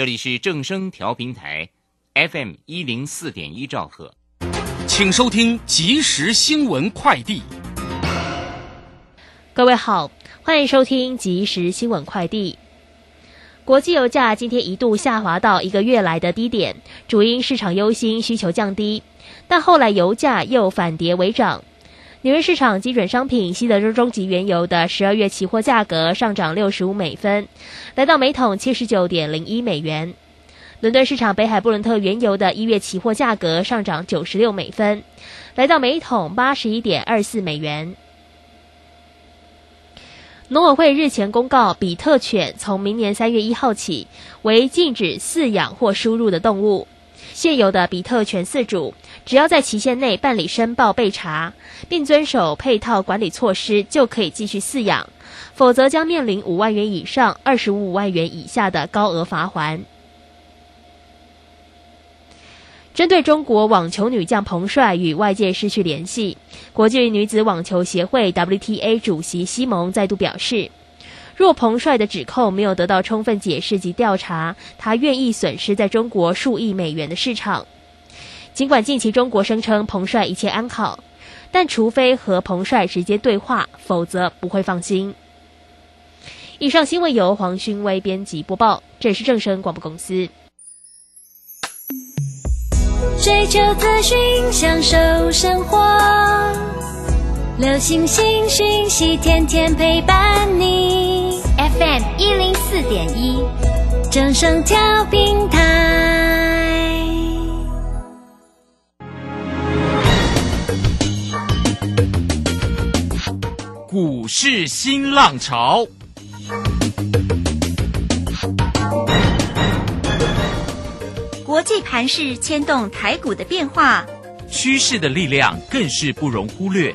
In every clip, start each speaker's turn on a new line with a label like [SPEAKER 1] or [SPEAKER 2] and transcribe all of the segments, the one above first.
[SPEAKER 1] 这里是正声调频台，FM 一零四点一兆赫，
[SPEAKER 2] 请收听即时新闻快递。
[SPEAKER 3] 各位好，欢迎收听即时新闻快递。国际油价今天一度下滑到一个月来的低点，主因市场忧心需求降低，但后来油价又反跌为涨。纽约市场基准商品西德州中级原油的十二月期货价格上涨六十五美分，来到每桶七十九点零一美元。伦敦市场北海布伦特原油的一月期货价格上涨九十六美分，来到每桶八十一点二四美元。农委会日前公告，比特犬从明年三月一号起为禁止饲养或输入的动物。现有的比特犬饲主，只要在期限内办理申报备查，并遵守配套管理措施，就可以继续饲养；否则将面临五万元以上二十五万元以下的高额罚款。针对中国网球女将彭帅与外界失去联系，国际女子网球协会 WTA 主席西蒙再度表示。若彭帅的指控没有得到充分解释及调查，他愿意损失在中国数亿美元的市场。尽管近期中国声称彭帅一切安好，但除非和彭帅直接对话，否则不会放心。以上新闻由黄勋威编辑播报，这是正声广播公司。
[SPEAKER 4] 追求资讯，享受生活，流星星讯息，天天陪伴你。FM 一零四点一，正声调平台。
[SPEAKER 2] 股市新浪潮，
[SPEAKER 5] 国际盘势牵动台股的变化，
[SPEAKER 2] 趋势的力量更是不容忽略。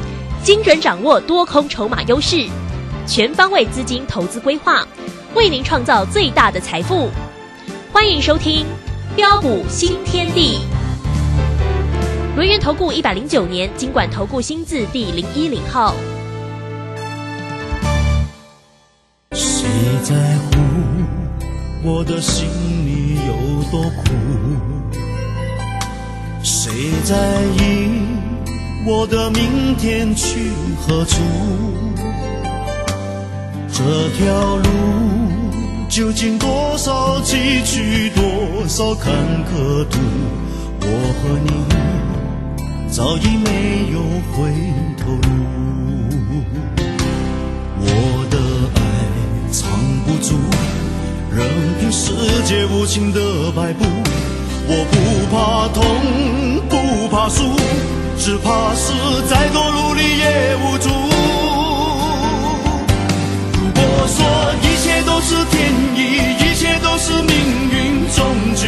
[SPEAKER 3] 精准掌握多空筹码优势，全方位资金投资规划，为您创造最大的财富。欢迎收听《标股新天地》。轮源投顾一百零九年经管投顾新字第零一零号。
[SPEAKER 6] 谁在乎我的心里有多苦？谁在意？我的明天去何处？这条路究竟多少崎岖，多少坎坷途？我和你早已没有回头路。我的爱藏不住，任凭世界无情的摆布。我不怕痛，不怕输。只怕是再多努力也无助。如果说一切都是天意，一切都是命运，终究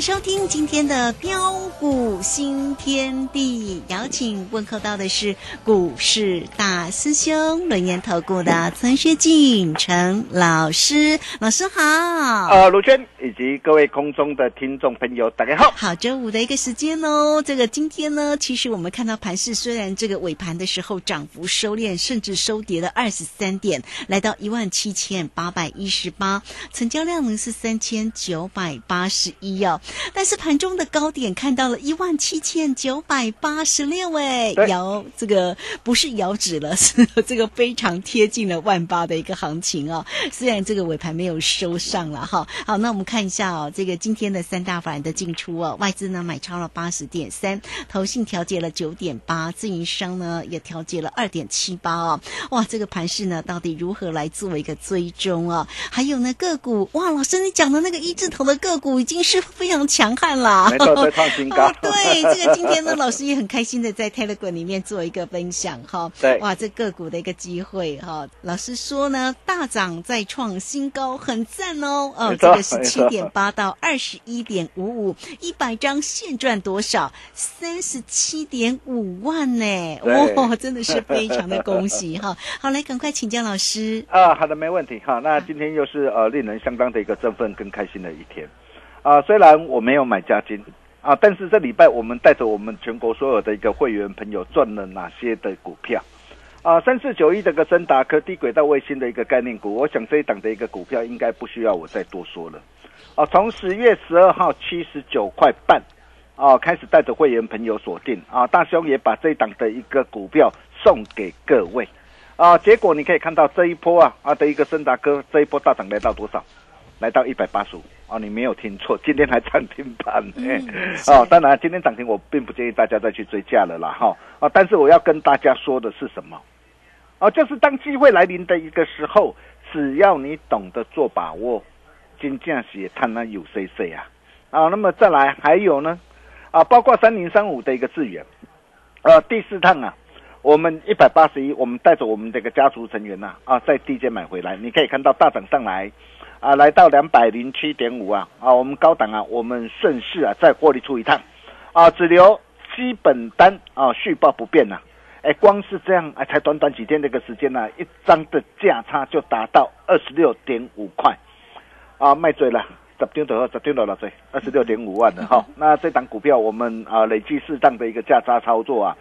[SPEAKER 5] 的收听今天的标股新天地，邀请问候到的是股市大师兄轮研投顾的陈学进陈老师，老师好。
[SPEAKER 7] 呃，卢娟以及各位空中的听众朋友，大家好。
[SPEAKER 5] 好，周五的一个时间哦。这个今天呢，其实我们看到盘市虽然这个尾盘的时候涨幅收敛，甚至收跌了二十三点，来到一万七千八百一十八，成交量呢是三千九百八十一哦，但是盘中的高点看到了一万七千九百八十六，哎，
[SPEAKER 7] 对
[SPEAKER 5] 摇这个不是摇指了，是这个非常贴近了万八的一个行情哦。虽然这个尾盘没有收上了哈，好，那我们看一下哦，这个今天的三大法人的进出哦，外资呢买超了八十点三，投信调节了九点八，自营商呢也调节了二点七八哦。哇，这个盘势呢到底如何来做一个追踪啊？还有呢个股，哇，老师你讲的那个一字头的个股已经是非常强悍啦。
[SPEAKER 7] 没错，再创新高。
[SPEAKER 5] 哦，对，这个今天呢，老师也很开心的在 Telegram 里面做一个分享哈。
[SPEAKER 7] 对
[SPEAKER 5] 哇，这个股的一个机会哈，老师说呢，大涨再创新高，很赞哦。哦，这个是七点八到二十一点五五，一百张现赚多少？三十七点五万呢！
[SPEAKER 7] 对
[SPEAKER 5] 哇，真的是非常的恭喜哈。好，来赶快请教老师。
[SPEAKER 7] 啊，好的，没问题哈。那今天又是呃令人相当的一个振奋跟开心的一天啊。虽然我没有买加金啊，但是这礼拜我们带着我们全国所有的一个会员朋友赚了哪些的股票啊？三四九一这个森达科低轨道卫星的一个概念股，我想这一档的一个股票应该不需要我再多说了啊。从十月十二号七十九块半。啊，开始带着会员朋友锁定啊，大兄也把这一档的一个股票送给各位啊，结果你可以看到这一波啊啊的一个森达科这一波大涨来到多少？来到一百八十五啊，你没有听错，今天还涨停板呢、
[SPEAKER 5] 嗯
[SPEAKER 7] 哦，当然今天涨停我并不建议大家再去追价了啦哈。啊，但是我要跟大家说的是什么？哦，就是当机会来临的一个时候，只要你懂得做把握，金价是探那有 C C 啊。啊，那么再来还有呢？啊，包括三零三五的一个资源，呃，第四趟啊，我们一百八十一，我们带着我们这个家族成员呐啊，在低阶买回来，你可以看到大涨上来啊，来到两百零七点五啊啊，我们高档啊，我们顺势啊再获利出一趟啊，只留基本单啊续报不变呐、哎，光是这样，哎，才短短几天这个时间呢、一张的价差就达到二十六点五块，啊，卖追了，十张就好，十张就落追，二十六点五万的哈。那这档股票我们啊累计适当的一个价差操作啊，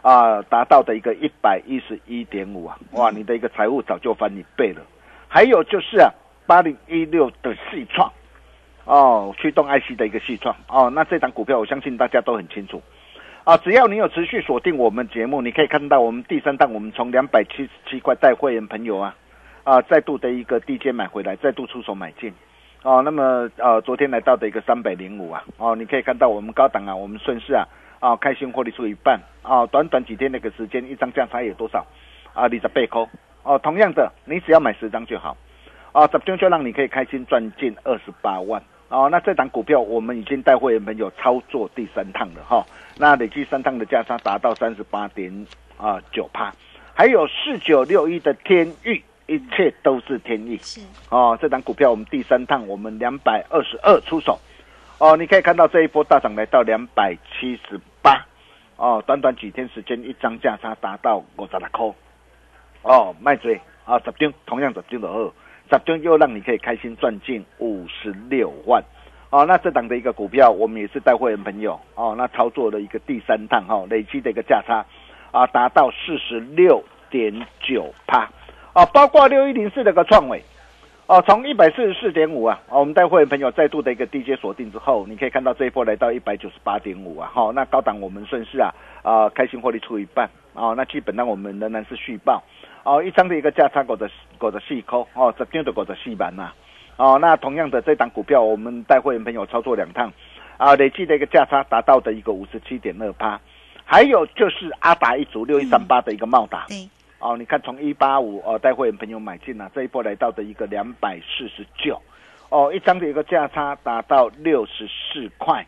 [SPEAKER 7] 啊达到的一个一百一十一点五啊，哇，你的一个财务早就翻一倍了。还有就是啊，八零一六的细创，哦，驱动 IC 的一个细创。哦，那这档股票我相信大家都很清楚。啊，只要你有持续锁定我们节目，你可以看到我们第三档，我们从两百七十七块带会员朋友啊，啊，再度的一个低阶买回来，再度出手买进，哦，那么呃，昨天来到的一个三百零五啊，哦，你可以看到我们高档啊，我们顺势啊，啊，开心获利出一半，啊，短短几天那个时间，一张价差有多少？啊，你的背扣，哦，同样的，你只要买十张就好，啊，十张就让你可以开心赚进二十八万。哦，那这档股票我们已经带会员朋友操作第三趟了哈、那累计三趟的价差达到三十八点啊九趴，还有四九六一的天域，一切都是天意
[SPEAKER 5] 是
[SPEAKER 7] 哦。这档股票我们第三趟我们两百二十二出手，哦，你可以看到这一波大涨来到两百七十八，哦，短短几天时间一张价差达到五十六块，哦，卖追啊十张，同样十张的二。十张又让你可以开心赚进五十六万，哦，那这档的一个股票，我们也是带会员朋友哦，那操作的一个第三趟哈、累积的一个价差啊，达到四十六点九趴，啊，包括六一零四的一个创伟，哦，从一百四十四点五啊，哦，我们带会员朋友再度的一个低阶锁定之后，你可以看到这一波来到一百九十八点五啊，好、那高档我们顺势啊啊、开心获利出一半，哦，那基本上我们仍然是续报。哦，一张的一个价差五十五十四块，哦，十张的五十四万呐。哦，那同样的这档股票，我们带会员朋友操作两趟，啊，累计的一个价差达到的一个五十七点二八。还有就是阿达一族六一三八的一个茂达，
[SPEAKER 5] 对，
[SPEAKER 7] 哦，你看从一八五哦带会员朋友买进啊，这一波来到的一个两百四十九，哦，一张的一个价差达到六十四块。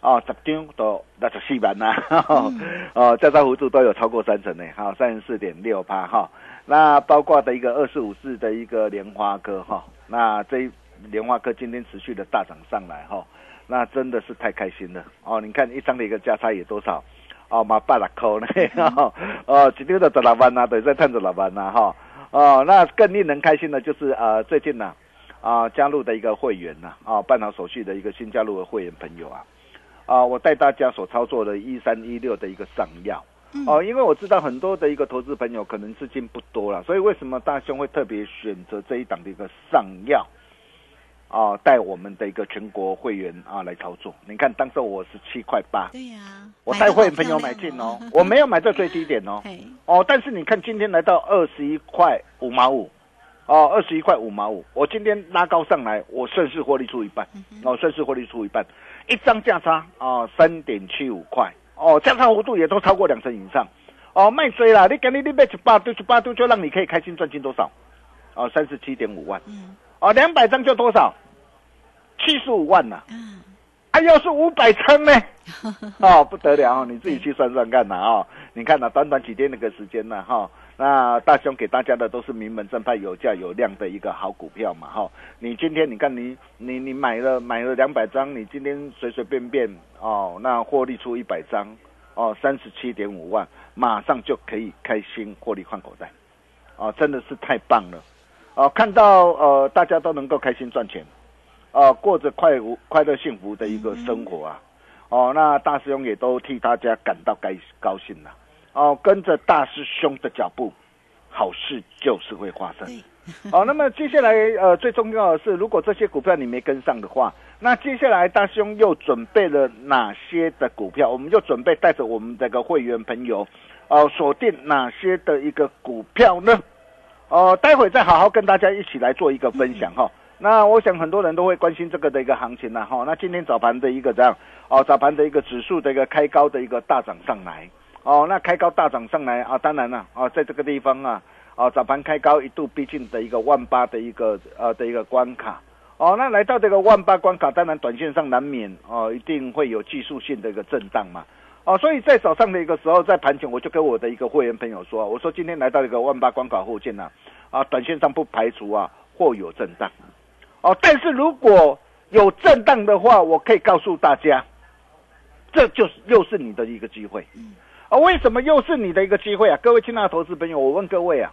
[SPEAKER 7] 哦，十张都那就四万呐、哦，价差幅度都有超过三成呢，好，三十四点六八哈。那包括的一个二四五四的一个莲花科哈，那这莲花科今天持续的大涨上来哈，那真的是太开心了哦！你看一张的一个价差也多少？哦，嘛八十块呢，哦，今天的十六万呐，等于在赚十六万呐哈。哦，那更令人开心的就是呃，最近呢啊、加入的一个会员呐啊，办好手续的一个新加入的会员朋友啊。啊，我带大家所操作的一三一六的一个上药。哦，因为我知道很多的一个投资朋友可能资金不多了，所以为什么大兄会特别选择这一档的一个上药？啊，带我们的一个全国会员啊来操作。你看，当时我十七块八，
[SPEAKER 5] 对呀，
[SPEAKER 7] 我带会员朋友买进哦，我没有买在最低点哦，哦，但是你看今天来到二十一块五毛五，哦，二十一块五毛五，我今天拉高上来，我顺势获利出一半，哦，顺势获利出一半，一张价差啊三点七五块，哦，价差幅度也都超过两成以上，哦，卖追啦，你赶紧你卖一百对一百对，就让你可以开心赚进多少？哦，三十七点五万。嗯哦，两百张就多少？七十五万呐！嗯，啊，要是五百张呢？哦，不得了！你自己去算算看呐！哦，你看呐，短短几天那个时间呢？哈，那大兄给大家的都是名门正派、有价有量的一个好股票嘛！哈，你今天你看你你你买了买了两百张，你今天随随便便哦，那获利出一百张哦，三十七点五万，马上就可以开心获利换口袋，哦，真的是太棒了！哦，看到呃，大家都能够开心赚钱，哦，过着快快乐幸福的一个生活啊，哦，那大师兄也都替大家感到该高兴了，哦，跟着大师兄的脚步，好事就是会发生，哦，那么接下来呃，最重要的是，如果这些股票你没跟上的话，那接下来大师兄又准备了哪些的股票？我们就准备带着我们这个会员朋友，哦，锁定哪些的一个股票呢？哦，待会再好好跟大家一起来做一个分享哈。那我想很多人都会关心这个的一个行情呢哈。那今天早盘的一个这样哦，早盘的一个指数的一个开高的一个大涨上来哦，那开高大涨上来啊，当然了啊，在这个地方啊，啊早盘开高一度逼近的一个万八的一个呃的一个关卡。哦，那来到这个万八关卡，当然短线上难免哦，一定会有技术性的一个震荡嘛。哦，所以在早上的一个时候，在盘前我就跟我的一个会员朋友说，我说今天来到一个万八关卡附近呢，啊，短线上不排除啊或有震荡，哦，但是如果有震荡的话，我可以告诉大家，这就是又是你的一个机会，啊，为什么又是你的一个机会啊？各位亲爱的投资朋友，我问各位啊，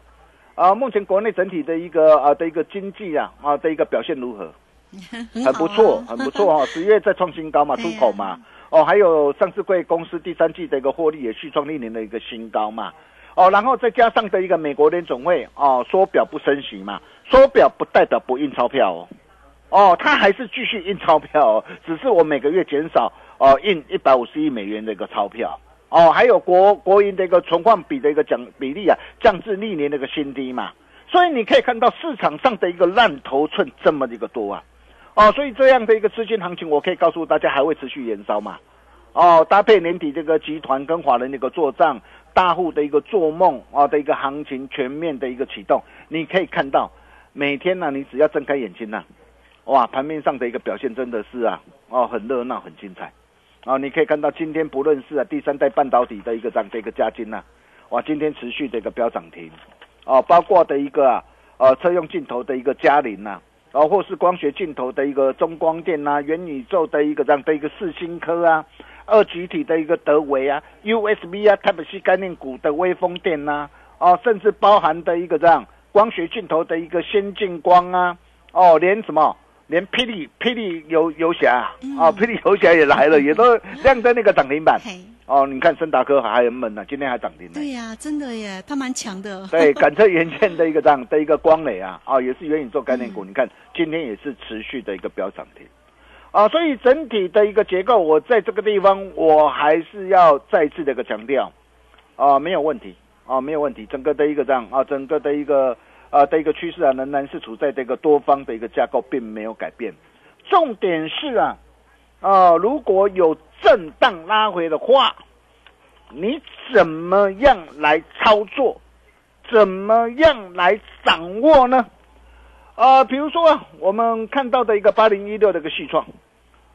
[SPEAKER 7] 啊，目前国内整体的一个啊的一个经济啊啊的一个表现如何？很不错，很不错啊，十月再创新高嘛，出口嘛。哦，还有上市贵公司第三季的一个获利也续创历年的一个新高嘛，哦，然后再加上的一个美国联总会哦缩表不升息嘛，缩表不代表不印钞票哦，哦，它还是继续印钞票，只是我每个月减少哦印一百五十亿美元的一个钞票，哦，还有国国营的一个存款比的一个降比例啊降至历年的一个新低嘛，所以你可以看到市场上的一个烂头寸这么一个多啊。哦，所以这样的一个资金行情，我可以告诉大家还会持续延烧嘛？哦，搭配年底这个集团跟华人的一个做账，大户的一个做梦啊的一个行情全面的一个启动，你可以看到每天呢，你只要睁开眼睛呐，哇，盘面上的一个表现真的是啊，哦，很热闹，很精彩。啊，你可以看到今天不论是啊第三代半导体的一个涨的一个加金呐，哇，今天持续的一个飙涨停，哦，包括的一个啊呃车用镜头的一个嘉麟呐。哦，或是光学镜头的一个中光电呐，元宇宙的一个这样的一个四星科啊，二极体的一个德维啊，USB 啊，Type C 概念股的微风电呐，哦，甚至包含的一个这样光学镜头的一个先进光啊，哦，连什么，连霹雳霹雳游游侠啊，霹雳游侠也来了，也都亮在那个涨停板。哦，你看森达科还很猛呢，今天还涨停呢。
[SPEAKER 5] 对呀，真的耶，它蛮强的。
[SPEAKER 7] 对，赶车元件的一个这样的一个光磊啊，啊，也是元宇宙概念股。你看今天也是持续的一个飙涨停，啊，所以整体的一个结构，我在这个地方我还是要再次的一个强调，啊，没有问题，啊，没有问题，整个的一个这样啊，整个的一个啊的一个趋势啊，仍然是处在这个多方的一个架构，并没有改变。重点是啊，啊，如果有。震荡拉回的话，你怎么样来操作？怎么样来掌握呢？啊，比如说我们看到的一个八零一六的一个细创，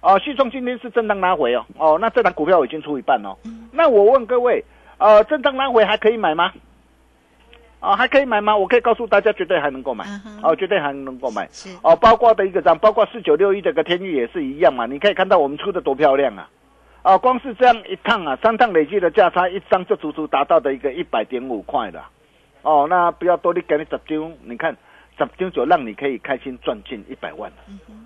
[SPEAKER 7] 啊，细创今天是震荡拉回哦，哦，那这档股票已经出一半哦。那我问各位，呃，震荡拉回还可以买吗？啊，还可以买吗？我可以告诉大家，绝对还能够买，哦，绝对还能够买。哦，包括的一个张，包括四九六一这个天域也是一样嘛。你可以看到我们出的多漂亮啊！啊，光是这样一趟啊，三趟累计的价差，一张就足足达到的一个一百点五块了，哦，那不要多，你给你十张，你看十张就让你可以开心赚进一百万了，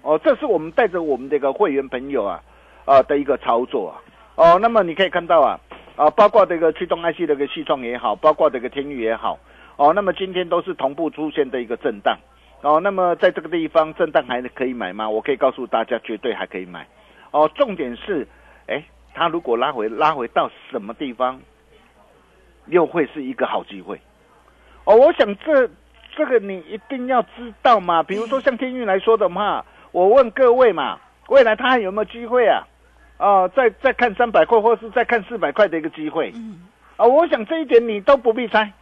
[SPEAKER 7] 哦，这是我们带着我们这个会员朋友啊，啊的一个操作啊，哦，那么你可以看到啊，啊，包括这个驱动 IC 的一个细创也好，包括这个天域也好，哦，那么今天都是同步出现的一个震荡，哦，那么在这个地方震荡还可以买吗？我可以告诉大家，绝对还可以买。哦，重点是，哎，它如果拉回拉回到什么地方，又会是一个好机会。哦，我想这这个你一定要知道嘛。比如说像天运来说的话，我问各位嘛，未来它还有没有机会啊？哦，再再看三百块，或是再看四百块的一个机会。
[SPEAKER 5] 嗯，
[SPEAKER 7] 啊，我想这一点你都不必猜。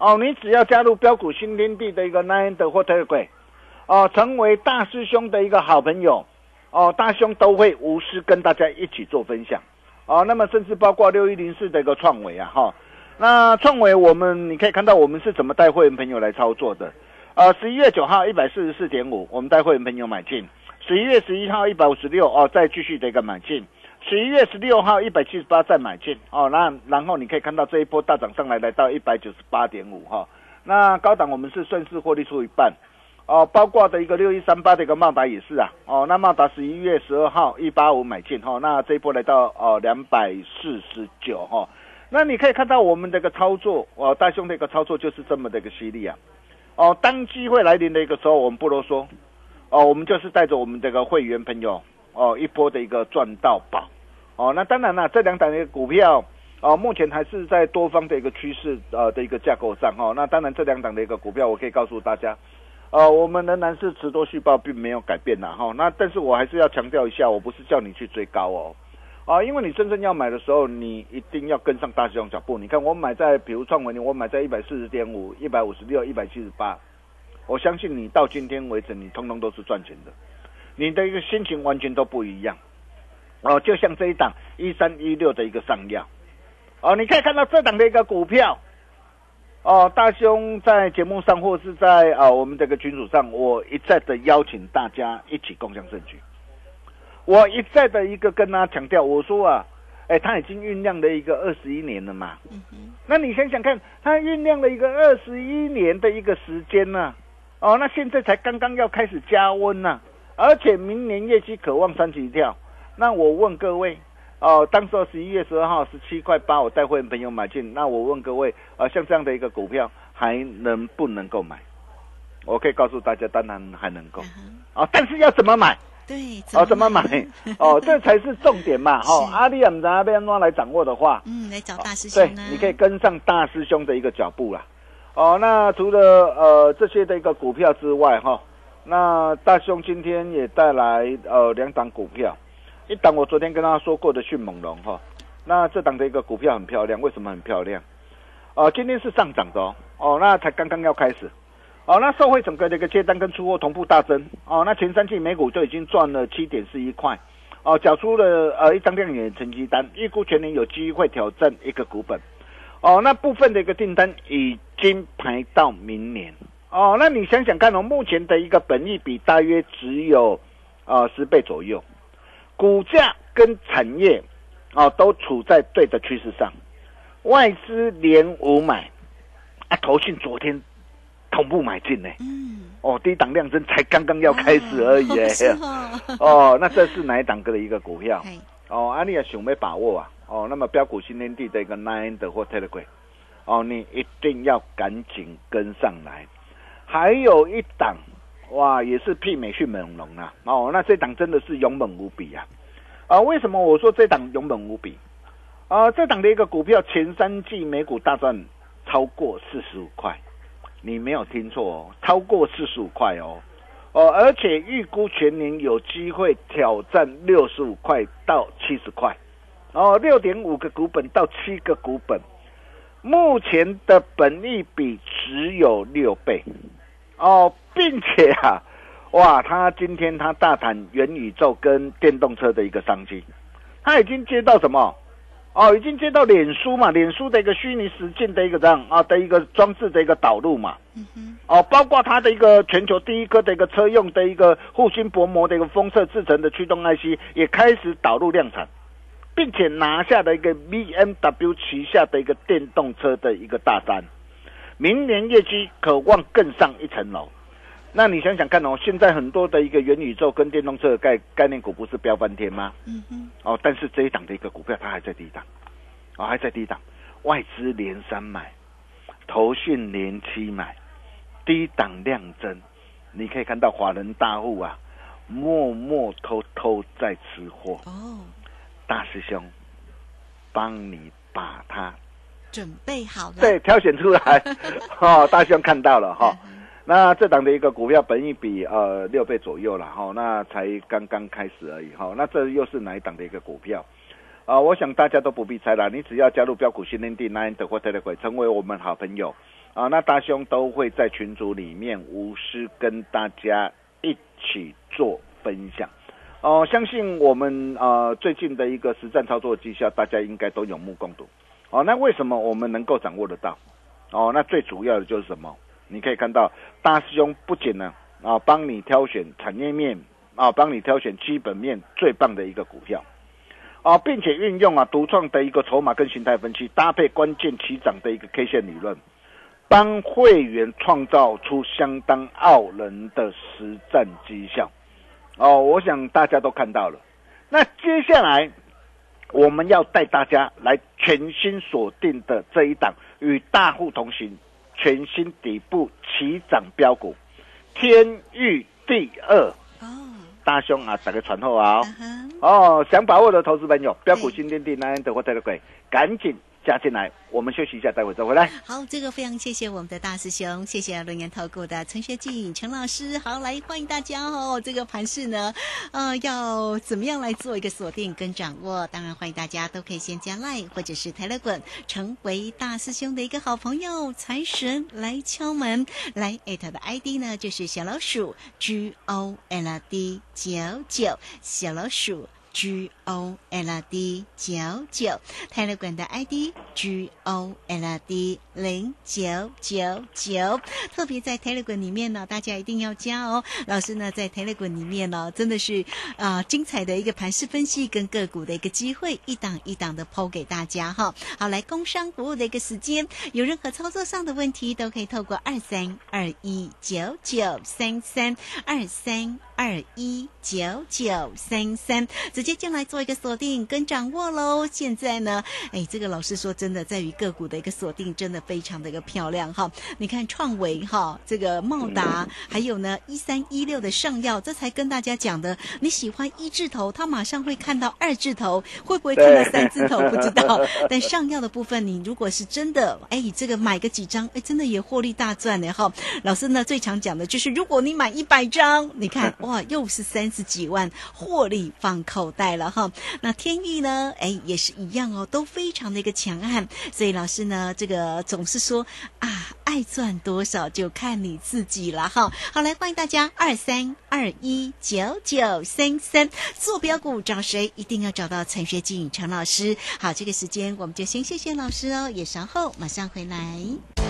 [SPEAKER 7] 哦，你只要加入标股新天地的一个 Nine 的或特贵，哦，成为大师兄的一个好朋友，哦，大兄都会无私跟大家一起做分享，哦，那么甚至包括六一零四的一个创维啊，哈，那创维我们你可以看到我们是怎么带会员朋友来操作的，呃，十一月九号一百四十四点五，我们带会员朋友买进，十一月十一号一百五十六，哦，再继续的一个买进。十一月十六号一百七十八再买进哦，那然后你可以看到这一波大涨上来，来到一百九十八点五哈。那高档我们是顺势获利出一半哦，包括的一个六一三八的一个茂达也是啊哦，那茂达十一月十二号一八五买进哈，那这一波来到哦两百四十九哈。那你可以看到我们这个操作哦，大兄的一个操作就是这么的一个犀利啊哦，当机会来临的一个时候，我们不啰嗦哦，我们就是带着我们这个会员朋友。哦，一波的一个赚到宝，哦，那当然了，这两档的股票，哦，目前还是在多方的一个趋势呃的一个架构上哈。那当然，这两档的一个股票，我可以告诉大家，呃，我们仍然是持多续报，并没有改变呐哈。那但是我还是要强调一下，我不是叫你去追高哦，啊，因为你真正要买的时候，你一定要跟上大市场脚步。你看，我买在比如创维，我买在一百四十点五、一百五十六、一百七十八，我相信你到今天为止，你通通都是赚钱的。你的一个心情完全都不一样，哦，就像这一档一三一六的一个上药，哦，你可以看到这档的一个股票，哦，大兄在节目上或是在啊我们这个群组上，我一再的邀请大家一起共享证据，我一再的一个跟他强调，我说啊，哎，他已经酝酿了一个二十一年了嘛，那你想想看，他酝酿了一个二十一年的一个时间呢，哦，那现在才刚刚要开始加温呢。而且明年业绩渴望三级跳，那我问各位，哦，当时十一月十二号十七块八，我带会员朋友买进，那我问各位，呃，像这样的一个股票还能不能够买？我可以告诉大家，当然还能够，啊，但是要怎么买？
[SPEAKER 5] 对，
[SPEAKER 7] 哦，怎么买？哦，这才是重点嘛，哈，阿里姆在那边来掌握的话，
[SPEAKER 5] 嗯，来找大师兄，
[SPEAKER 7] 对，你可以跟上大师兄的一个脚步啦。哦，那除了呃这些的一个股票之外，哈。那大兄今天也带来呃两档股票，一档我昨天跟大家说过的迅猛龙哈，那这档的一个股票很漂亮，为什么很漂亮？哦，今天是上涨的哦，哦，那才刚刚要开始，哦，那社会整个的一个接单跟出货同步大增，哦，那前三季每股就已经赚了七点四一块，哦，缴出了呃一张亮眼的成绩单，预估全年有机会挑战一个股本，哦，那部分的一个订单已经排到明年。哦，那你想想看哦，目前的一个本益比大约只有，呃十倍左右，股价跟产业，哦都处在对的趋势上，外资连五买，啊，投信昨天同步买进呢，嗯，哦，低档量增才刚刚要开始而已，哦，那这是哪一档的一个股票？哦，阿丽亚熊没把握啊，哦，那么标股新天地的一个 Nine 的或 Telegram，哦，你一定要赶紧跟上来。还有一档，哇，也是媲美迅猛龙啊！哦，那这档真的是勇猛无比啊！啊，为什么我说这档勇猛无比？啊，这档的一个股票前三季每股大赚超过四十五块，你没有听错哦，超过四十五块哦，哦，而且预估全年有机会挑战六十五块到七十块，哦，六点五个股本到七个股本，目前的本益比只有六倍。哦，并且啊，哇，他今天他大谈元宇宙跟电动车的一个商机，他已经接到什么？哦，已经接到脸书嘛，脸书的一个虚拟实境的一个这样啊的一个装置的一个导入嘛。嗯哼。哦，包括它的一个全球第一颗的一个车用的一个护心薄膜的一个封测制成的驱动 IC 也开始导入量产，并且拿下的一个 BMW 旗下的一个电动车的一个大单。明年业绩渴望更上一层楼，那你想想看哦，现在很多的一个元宇宙跟电动车的概概念股不是飙翻天吗？嗯哼。哦，但是这一档的一个股票它还在低档，哦还在低档，外资连三买，投信连七买，低档量增，你可以看到华人大户啊，默默偷偷在吃货。
[SPEAKER 5] 哦，
[SPEAKER 7] 大师兄，帮你把它
[SPEAKER 5] 准备好了。
[SPEAKER 7] 对挑选出来，哦，大师兄看到了哈。那这档的一个股票，本益比呃六倍左右了哈，那才刚刚开始而已哈。那这又是哪一档的一个股票？啊，我想大家都不必猜了，你只要加入标股训练地 Nine 的或 Telegram，成为我们好朋友啊，那大兄都会在群组里面无私跟大家一起做分享。哦、相信我们呃最近的一个实战操作绩效，大家应该都有目共睹。哦，那为什么我们能够掌握得到？哦，那最主要的就是什么？你可以看到大师兄不仅呢啊帮你挑选产业面啊，帮你挑选基本面最棒的一个股票啊，并且运用啊独创的一个筹码跟形态分析，搭配关键起涨的一个 K 线理论，帮会员创造出相当傲人的实战绩效。哦，我想大家都看到了。那接下来我们要带大家来全新锁定的这一档与大户同行、全新底部起涨标股——天域第二。
[SPEAKER 5] 哦，
[SPEAKER 7] 大兄啊，打个传后啊！哦，想把握的投资朋友，标股新天地南安德或泰勒鬼，赶紧加进来。我们休息一下，待会再回来。
[SPEAKER 5] 好，这个非常谢谢我们的大师兄，谢谢龙岩投顾的陈学进陈老师。好，来欢迎大家哦。这个盘势呢，呃，要怎么样来做一个锁定跟掌握？当然欢迎大家都可以先加 line 或者是 Telegram，成为大师兄的一个好朋友。财神来敲门，来艾特的 ID 呢就是小老鼠 G O L D 九九，小老鼠。G O L D 九九，泰勒管的 ID G O L D 零九九九，特别在 Telegram 里面呢，大家一定要加哦。老师呢在 Telegram 里面呢，真的是啊、精彩的一个盘势分析跟个股的一个机会，一档一档的抛给大家哈。好，来工商服务的一个时间，有任何操作上的问题，都可以透过二三二一九九三三二三二一九九三三，直接进来做一个锁定跟掌握喽。现在呢，哎，这个老师说真的，在于个股的一个锁定，真的非常的一个漂亮哈。你看创维哈，这个茂达，还有呢一三一六的上药，这才跟大家讲的。你喜欢一字头，他马上会看到二字头，会不会看到三字头 不知道。但上药的部分，你如果是真的，哎，这个买个几张，哎，真的也获利大赚呢哈。老师呢最常讲的就是，如果你买一百张，你看 哇，又是三十几万获利放口袋了哈。那天域呢，哎，也是一样哦，都非常的一个强悍。所以老师呢，这个总是说啊，爱赚多少就看你自己了哈。好，来欢迎大家二三二一九九三三坐标股找谁？一定要找到陈学静陈老师。好，这个时间我们就先谢谢老师哦，也稍后马上回来。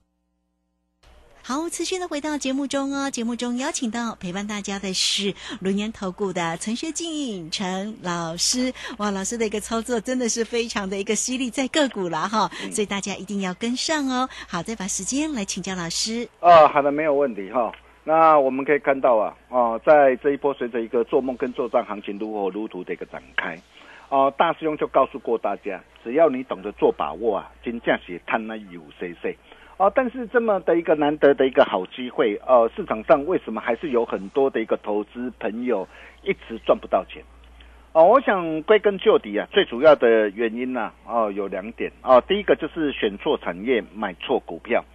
[SPEAKER 5] 好，持续的回到节目中哦。节目中邀请到陪伴大家的是轮研投顾的陈学静陈老师。哇，老师的一个操作真的是非常的一个犀利，在个股了哈，所以大家一定要跟上哦。好，再把时间来请教老师。
[SPEAKER 7] 啊，好的，没有问题哈。那我们可以看到啊，哦、在这一波随着一个做梦跟做账行情如火如荼的一个展开，哦、大师兄就告诉过大家，只要你懂得做把握啊，金价是贪那有 C C。哦，但是这么的一个难得的一个好机会，呃，市场上为什么还是有很多的一个投资朋友一直赚不到钱？哦，我想归根究底啊，最主要的原因呢、哦，有两点哦。第一个就是选错产业，买错股票，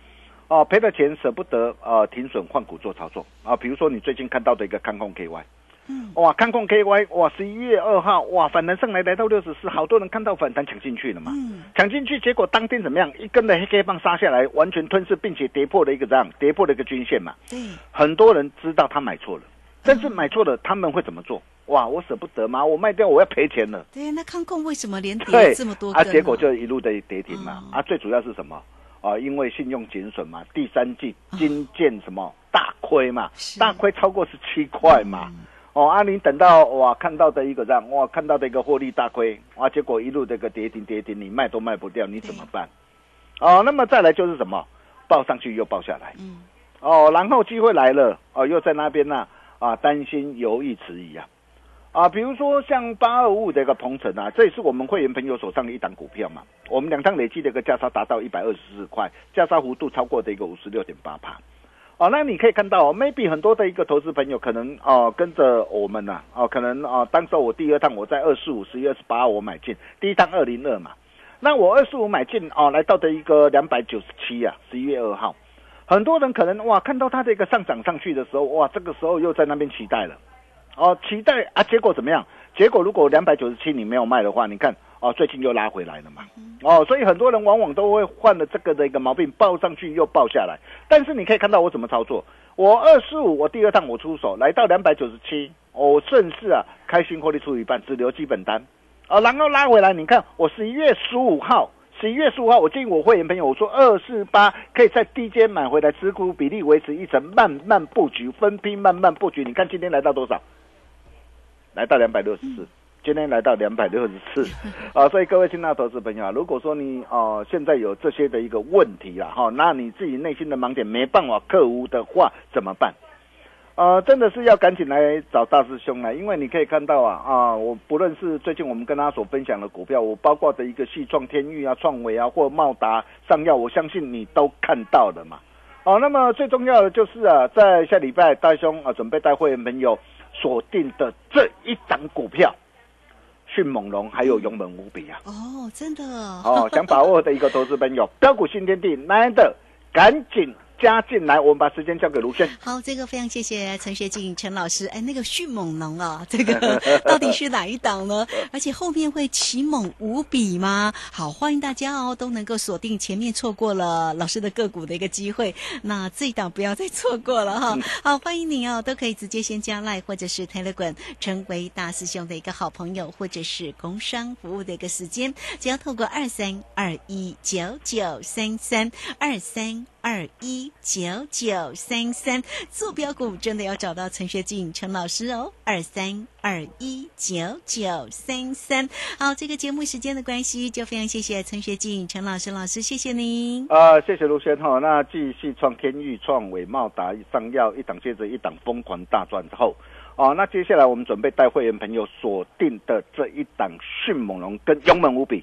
[SPEAKER 7] 哦，赔了钱舍不得，呃，停损换股做操作啊。比如说你最近看到的一个康控 KY，
[SPEAKER 5] 嗯，
[SPEAKER 7] 哇，康控 KY，哇，十一月二号，哇，反弹上来来到六十四，好多人看到反弹抢进去了嘛，
[SPEAKER 5] 嗯，
[SPEAKER 7] 抢进去，结果当天怎么样？一根的黑 K 棒杀下来，完全吞噬，并且跌破了一个这样，跌破了一个均线嘛。
[SPEAKER 5] 对，
[SPEAKER 7] 很多人知道他买错了，但是买错了，他们会怎么做？哇，我舍不得嘛，我卖掉我要赔钱了。
[SPEAKER 5] 对，那康控为什么连跌这么多根
[SPEAKER 7] 啊，结果就一路的跌停嘛。
[SPEAKER 5] 哦
[SPEAKER 7] 啊，最主要是什么？啊，因为信用减损嘛，第三季金建什么大亏嘛，大亏超过十七块嘛。哦，啊，你等到哇看到的一个这样哇看到的一个获利大亏，哇，结果一路这个跌停跌停，你卖都卖不掉，你怎么办？哦，那么再来就是什么？报上去又报下来。
[SPEAKER 5] 嗯，
[SPEAKER 7] 哦，然后机会来了，哦，又在那边呢、啊，担心犹豫迟疑啊，啊，比如说像八二五五的一个鹏程啊，这也是我们会员朋友手上的一档股票嘛，我们两趟累计的一个价差达到一百二十四块，价差幅度超过的一个五十六点八帕。哦，那你可以看到、哦、，maybe 很多的一个投资朋友可能哦跟着我们呐、哦，可能哦，当时我第二趟我在二四五十一月二十八我买进，第一趟二零二嘛，那我二四五买进哦，来到的一个两百九十七啊，十一月二号，很多人可能哇看到它的一个上涨上去的时候，哇，这个时候又在那边期待了，哦，期待啊，结果怎么样？结果如果两百九十七你没有卖的话，你看哦，最近又拉回来了嘛，哦，所以很多人往往都会患了这个的一个毛病，报上去又报下来。但是你可以看到我怎么操作，我二四五，我第二趟我出手来到两百九十七，我顺势啊开心获利出一半，只留基本单，哦，然后拉回来，你看我十一月十五号。十一月十五号，我建议我会员朋友，我说二四八可以在低阶买回来，持股比例维持一成，慢慢布局，分批慢慢布局。你看今天来到多少？来到两百六十四，今天来到两百六十四，啊，所以各位亲爱的投资朋友啊，如果说你哦、现在有这些的一个问题了哈、那你自己内心的盲点没办法克服的话，怎么办？呃，真的是要赶紧来找大师兄了，因为你可以看到啊啊，我不论是最近我们跟他所分享的股票，我包括的一个系创天域啊、创维啊或茂达、上药，我相信你都看到了嘛。哦，那么最重要的就是啊，在下礼拜大兄啊准备带会员朋友锁定的这一档股票，迅猛龙还有勇猛无比啊！
[SPEAKER 5] 哦，真的
[SPEAKER 7] 哦，想把握的一个投资朋友，标股新天地，难的赶紧加进来，我们把时间交给卢轩。
[SPEAKER 5] 好，这个非常谢谢陈学静陈老师。哎，那个迅猛龙啊，这个 到底是哪一档呢？而且后面会奇猛无比吗？好，欢迎大家哦，都能够锁定前面错过了老师的个股的一个机会，那这一档不要再错过了哈。好，欢迎你哦，都可以直接先加赖或者是 Telegram 成为大师兄的一个好朋友，或者是工商服务的一个时间，只要透过二三二一九九三三二三。二一九九三三坐标股真的要找到陈学静陈老师哦，二三二一九九三三。好，这个节目时间的关系，就非常谢谢陈学静陈老师老师，谢谢您。
[SPEAKER 7] 啊，谢谢卢轩哈。那继续创天域、创伟茂达、上药一档接着一档疯狂大赚之后，哦、那接下来我们准备带会员朋友锁定的这一档迅猛龙跟勇猛无比，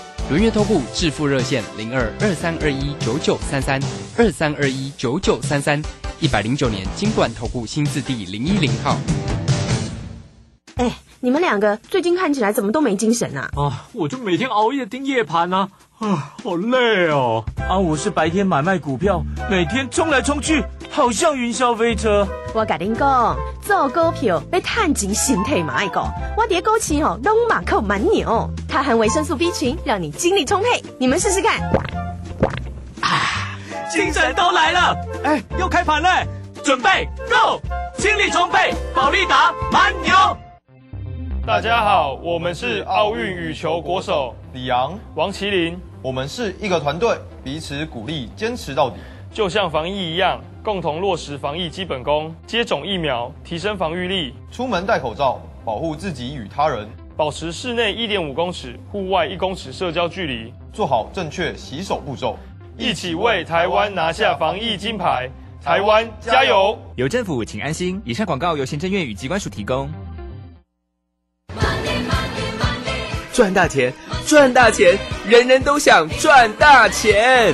[SPEAKER 2] 轮月投顾致富热线零二二三二一九九三三二三二一九九三三，一百零九年金管投顾新字第零一零号。
[SPEAKER 8] 哎，你们两个最近看起来怎么都没精神啊？
[SPEAKER 9] 啊，我就每天熬夜盯夜盘啊，啊，好累哦。
[SPEAKER 10] 啊，我是白天买卖股票，每天冲来冲去，好像云霄飞车。
[SPEAKER 8] 我甲恁讲，做股票要探钱心态嘛爱讲，我叠枸杞哦，拢马扣蛮牛，它含维生素 B 群，让你精力充沛。你们试试看。
[SPEAKER 10] 啊，精神都来了！哎，要开盘了，准备 Go，精力充沛，保利达蛮牛。
[SPEAKER 11] 大家好，我们是奥运羽球国手
[SPEAKER 12] 李昂、
[SPEAKER 11] 王麒麟，
[SPEAKER 12] 我们是一个团队，彼此鼓励，坚持到底。
[SPEAKER 11] 就像防疫一样，共同落实防疫基本功，接种疫苗，提升防御力，
[SPEAKER 12] 出门戴口罩，保护自己与他人，
[SPEAKER 11] 保持室内一点五公尺、户外一公尺社交距离，
[SPEAKER 12] 做好正确洗手步骤，
[SPEAKER 11] 一起为台湾拿下防疫金牌。台湾加油！
[SPEAKER 13] 有政府，请安心。以上广告由行政院与机关署提供。
[SPEAKER 14] 赚大钱，赚大钱，人人都想赚大钱。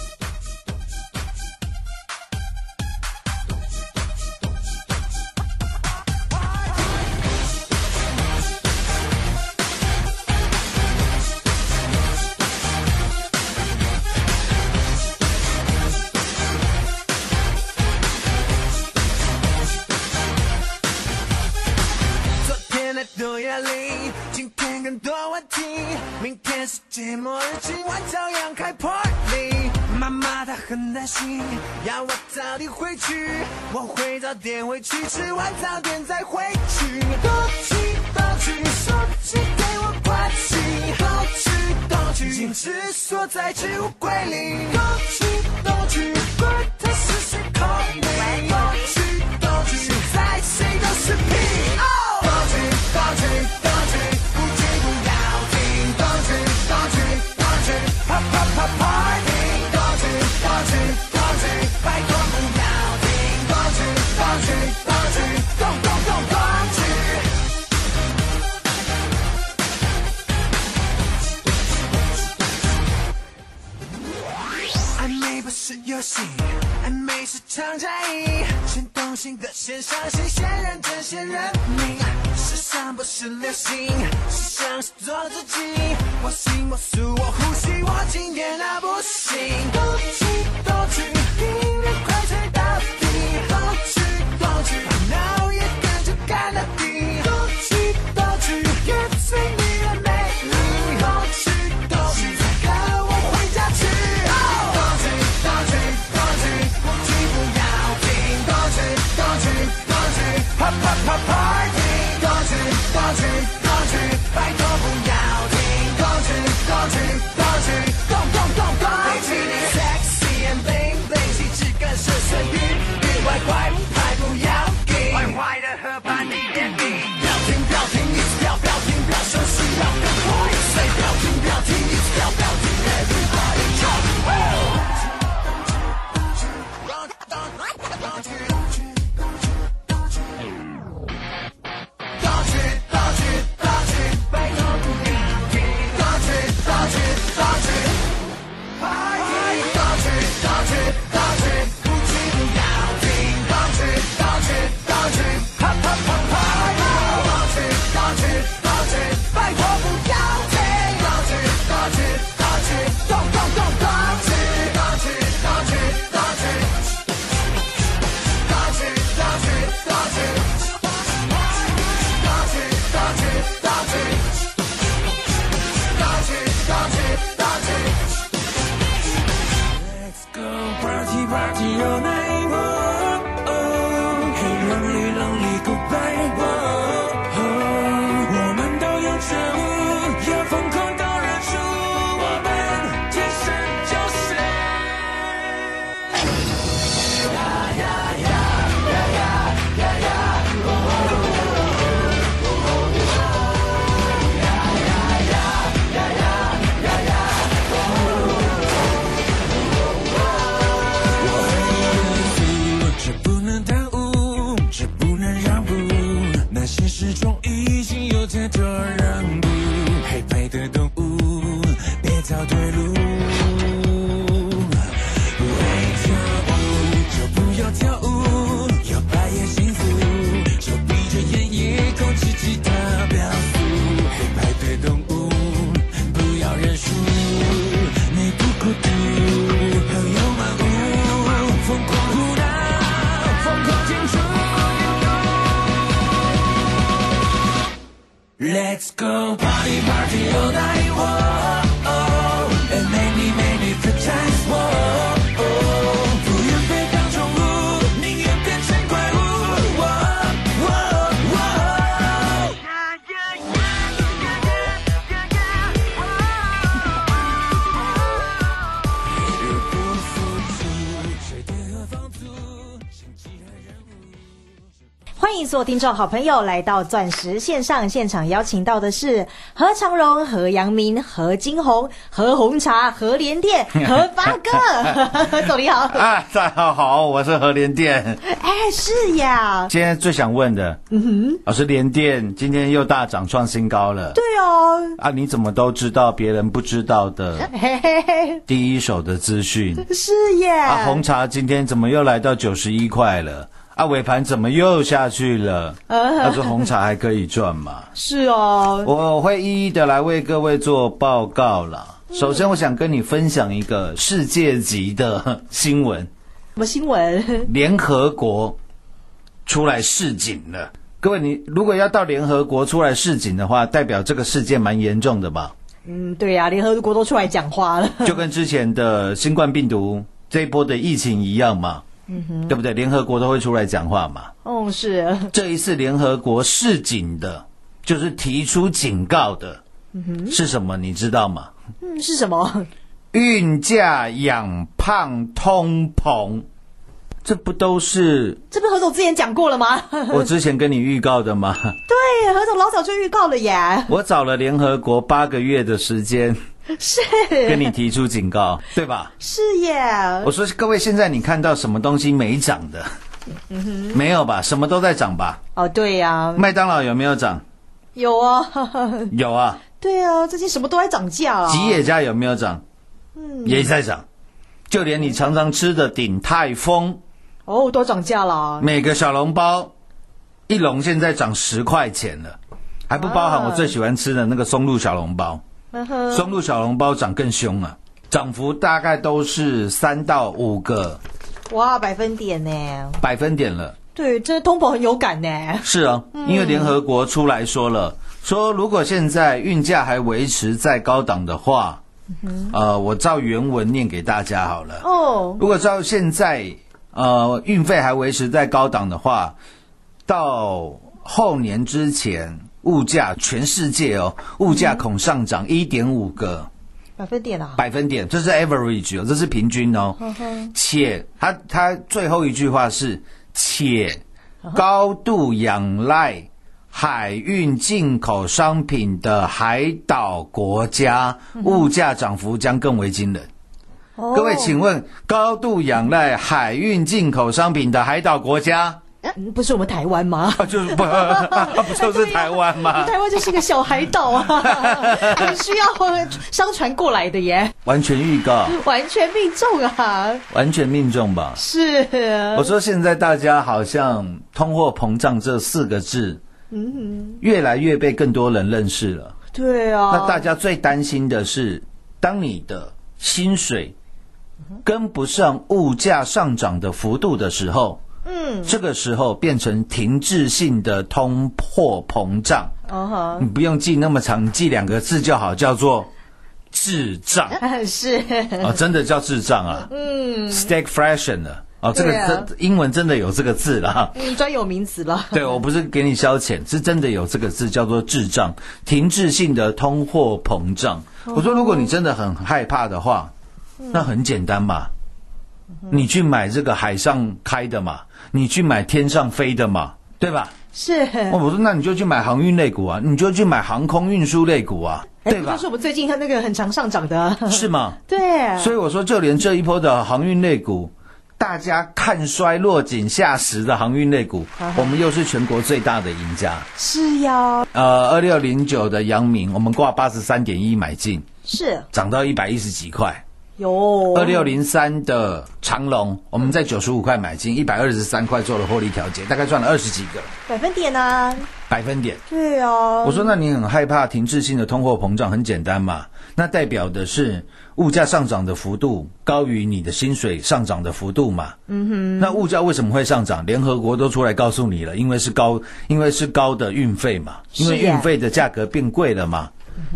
[SPEAKER 15] 天世界末日，今晚照样开 party。妈妈她很担心，要我早点回去，我会早点回去，吃完早点再回去。东去东去，手机给我关机。东去东去，禁止锁在置物柜里。东去东去，管他是谁 call me。东去东去，现在谁都是屁。东去东去东去，去，啪啪啪 party。东去东去东去，拜托不要停。东去东去东去，动动动动去。暧昧不是游戏，暧昧是场战役，先动心的先伤心，先认真先认命。时尚不是流行，时尚是做自己。我行我素我呼吸，我今天那不行。动去动去，音乐快吹到底。动去动去，烦动 rock to your neighbor. Oh, hey, lonely, lonely. 出，水电和房租，像其他人。
[SPEAKER 16] 欢迎所有听众好朋友来到钻石线上现场，邀请到的是何长荣、何阳明、何金红、何红茶、何连店、何八哥。何 总你好，
[SPEAKER 17] 啊，大家好，我是何连店。
[SPEAKER 16] 哎，是呀，
[SPEAKER 17] 今天最想问的，
[SPEAKER 16] 嗯哼，
[SPEAKER 17] 老师连店今天又大涨创新高了。
[SPEAKER 16] 对哦，
[SPEAKER 17] 啊，你怎么都知道别人不知道的第一手的资讯？
[SPEAKER 16] 是耶，
[SPEAKER 17] 啊，红茶今天怎么又来到九十一块了？啊，尾盘怎么又下去了？
[SPEAKER 16] 呃
[SPEAKER 17] 他说红茶还可以赚吗？
[SPEAKER 16] 是哦，
[SPEAKER 17] 我会一一的来为各位做报告啦。首先，我想跟你分享一个世界级的 新闻。
[SPEAKER 16] 什么新闻？
[SPEAKER 17] 联合国出来示警了。各位，你如果要到联合国出来示警的话，代表这个事件蛮严重的吧？
[SPEAKER 16] 嗯，对呀、联合国都出来讲话了。
[SPEAKER 17] 就跟之前的新冠病毒这一波的疫情一样嘛，对不对？联合国都会出来讲话嘛。
[SPEAKER 16] 哦，是，
[SPEAKER 17] 这一次联合国示警的，就是提出警告的
[SPEAKER 16] 嗯哼，
[SPEAKER 17] 是什么？你知道吗？
[SPEAKER 16] 嗯，是什么？
[SPEAKER 17] 运价养胖通膨，这不都是
[SPEAKER 16] 这不是何总之前讲过了吗？
[SPEAKER 17] 我之前跟你预告的吗？
[SPEAKER 16] 对，何总老早就预告了耶。
[SPEAKER 17] 我找了联合国八个月的时间，
[SPEAKER 16] 是
[SPEAKER 17] 跟你提出警告，对吧？
[SPEAKER 16] 是耶。
[SPEAKER 17] 我说各位，现在你看到什么东西没涨的？
[SPEAKER 16] 嗯哼，
[SPEAKER 17] 没有吧？什么都在涨吧？
[SPEAKER 16] 哦，对呀、
[SPEAKER 17] 麦当劳有没有涨？
[SPEAKER 16] 有啊，
[SPEAKER 17] 有啊。
[SPEAKER 16] 对啊，最近什么都在涨价啊。
[SPEAKER 17] 吉野家有没有涨？
[SPEAKER 16] 嗯
[SPEAKER 17] 也在涨。就连你常常吃的鼎泰丰，
[SPEAKER 16] 哦，都涨价了。
[SPEAKER 17] 每个小笼包一笼现在涨十块钱了，还不包含我最喜欢吃的那个松露小笼包。松露小笼包涨更凶啊，涨幅大概都是三到五个
[SPEAKER 16] 哇，百分点呢？
[SPEAKER 17] 百分点了。
[SPEAKER 16] 对，这通膨很有感呢。
[SPEAKER 17] 是啊，因为联合国出来说了，说如果现在运价还维持在高档的话，呃，我照原文念给大家好了。
[SPEAKER 16] 哦，
[SPEAKER 17] 如果照现在呃运费还维持在高档的话，到后年之前，物价全世界哦，物价恐上涨一点五个
[SPEAKER 16] 百分点啊。
[SPEAKER 17] 百分点，这是 average 哦，这是平均哦。且他他最后一句话是且高度仰赖海运进口商品的海岛国家，物价涨幅将更为惊人。
[SPEAKER 16] 哦
[SPEAKER 17] 各位，请问高度仰赖海运进口商品的海岛国家，
[SPEAKER 16] 嗯不是我们台湾吗？
[SPEAKER 17] 就是不 不就是台湾吗？
[SPEAKER 16] 台湾就是个小海岛啊，很需要商船过来的耶，
[SPEAKER 17] 完全预告，
[SPEAKER 16] 完全命中啊！
[SPEAKER 17] 完全命中吧。
[SPEAKER 16] 是，
[SPEAKER 17] 我说现在大家好像通货膨胀这四个字
[SPEAKER 16] 嗯哼，
[SPEAKER 17] 越来越被更多人认识了。
[SPEAKER 16] 对啊。
[SPEAKER 17] 那大家最担心的是，当你的薪水跟不上物价上涨的幅度的时候，
[SPEAKER 16] 嗯，
[SPEAKER 17] 这个时候变成停滞性的通货膨胀。
[SPEAKER 16] 哦哈
[SPEAKER 17] 你，不用记那么长，你记两个字就好，叫做智障
[SPEAKER 16] 是。
[SPEAKER 17] 啊，真的叫智障啊？
[SPEAKER 16] 嗯
[SPEAKER 17] ，stagflation 了哦，这个
[SPEAKER 16] 真啊。
[SPEAKER 17] 英文真的有这个字了哈。
[SPEAKER 16] 嗯，专有名词了。
[SPEAKER 17] 对，我不是给你消遣，是真的有这个字叫做智障，停滞性的通货膨胀。
[SPEAKER 16] 哦。
[SPEAKER 17] 我说，如果你真的很害怕的话，那很简单嘛，你去买这个海上开的嘛，你去买天上飞的嘛，对吧？
[SPEAKER 16] 是，
[SPEAKER 17] 哦我说，那你就去买航运类股啊，你就去买航空运输类股啊，
[SPEAKER 16] 哎
[SPEAKER 17] 对吧
[SPEAKER 16] 就是？我们最近它那个很常上涨的，
[SPEAKER 17] 是吗？
[SPEAKER 16] 对，
[SPEAKER 17] 所以我说，就连这一波的航运类股，大家看衰落井下石的航运类股我们又是全国最大的赢家。
[SPEAKER 16] 是呀，
[SPEAKER 17] 呃，二六零九的阳明，我们挂八十三点一买进，
[SPEAKER 16] 是
[SPEAKER 17] 涨到一百一十几块，
[SPEAKER 16] 有
[SPEAKER 17] 二六零三的长隆，我们在九十五块买进，一百二十三块做了获利调节，大概赚了二十几个
[SPEAKER 16] 百分点啊，
[SPEAKER 17] 百分点。
[SPEAKER 16] 对啊。
[SPEAKER 17] 我说，那你很害怕停滞性的通货膨胀？很简单嘛，那代表的是物价上涨的幅度高于你的薪水上涨的幅度嘛。
[SPEAKER 16] 嗯哼，
[SPEAKER 17] 那物价为什么会上涨？联合国都出来告诉你了，因为是高，因为是高的运费嘛，因为运费的价格变贵了嘛，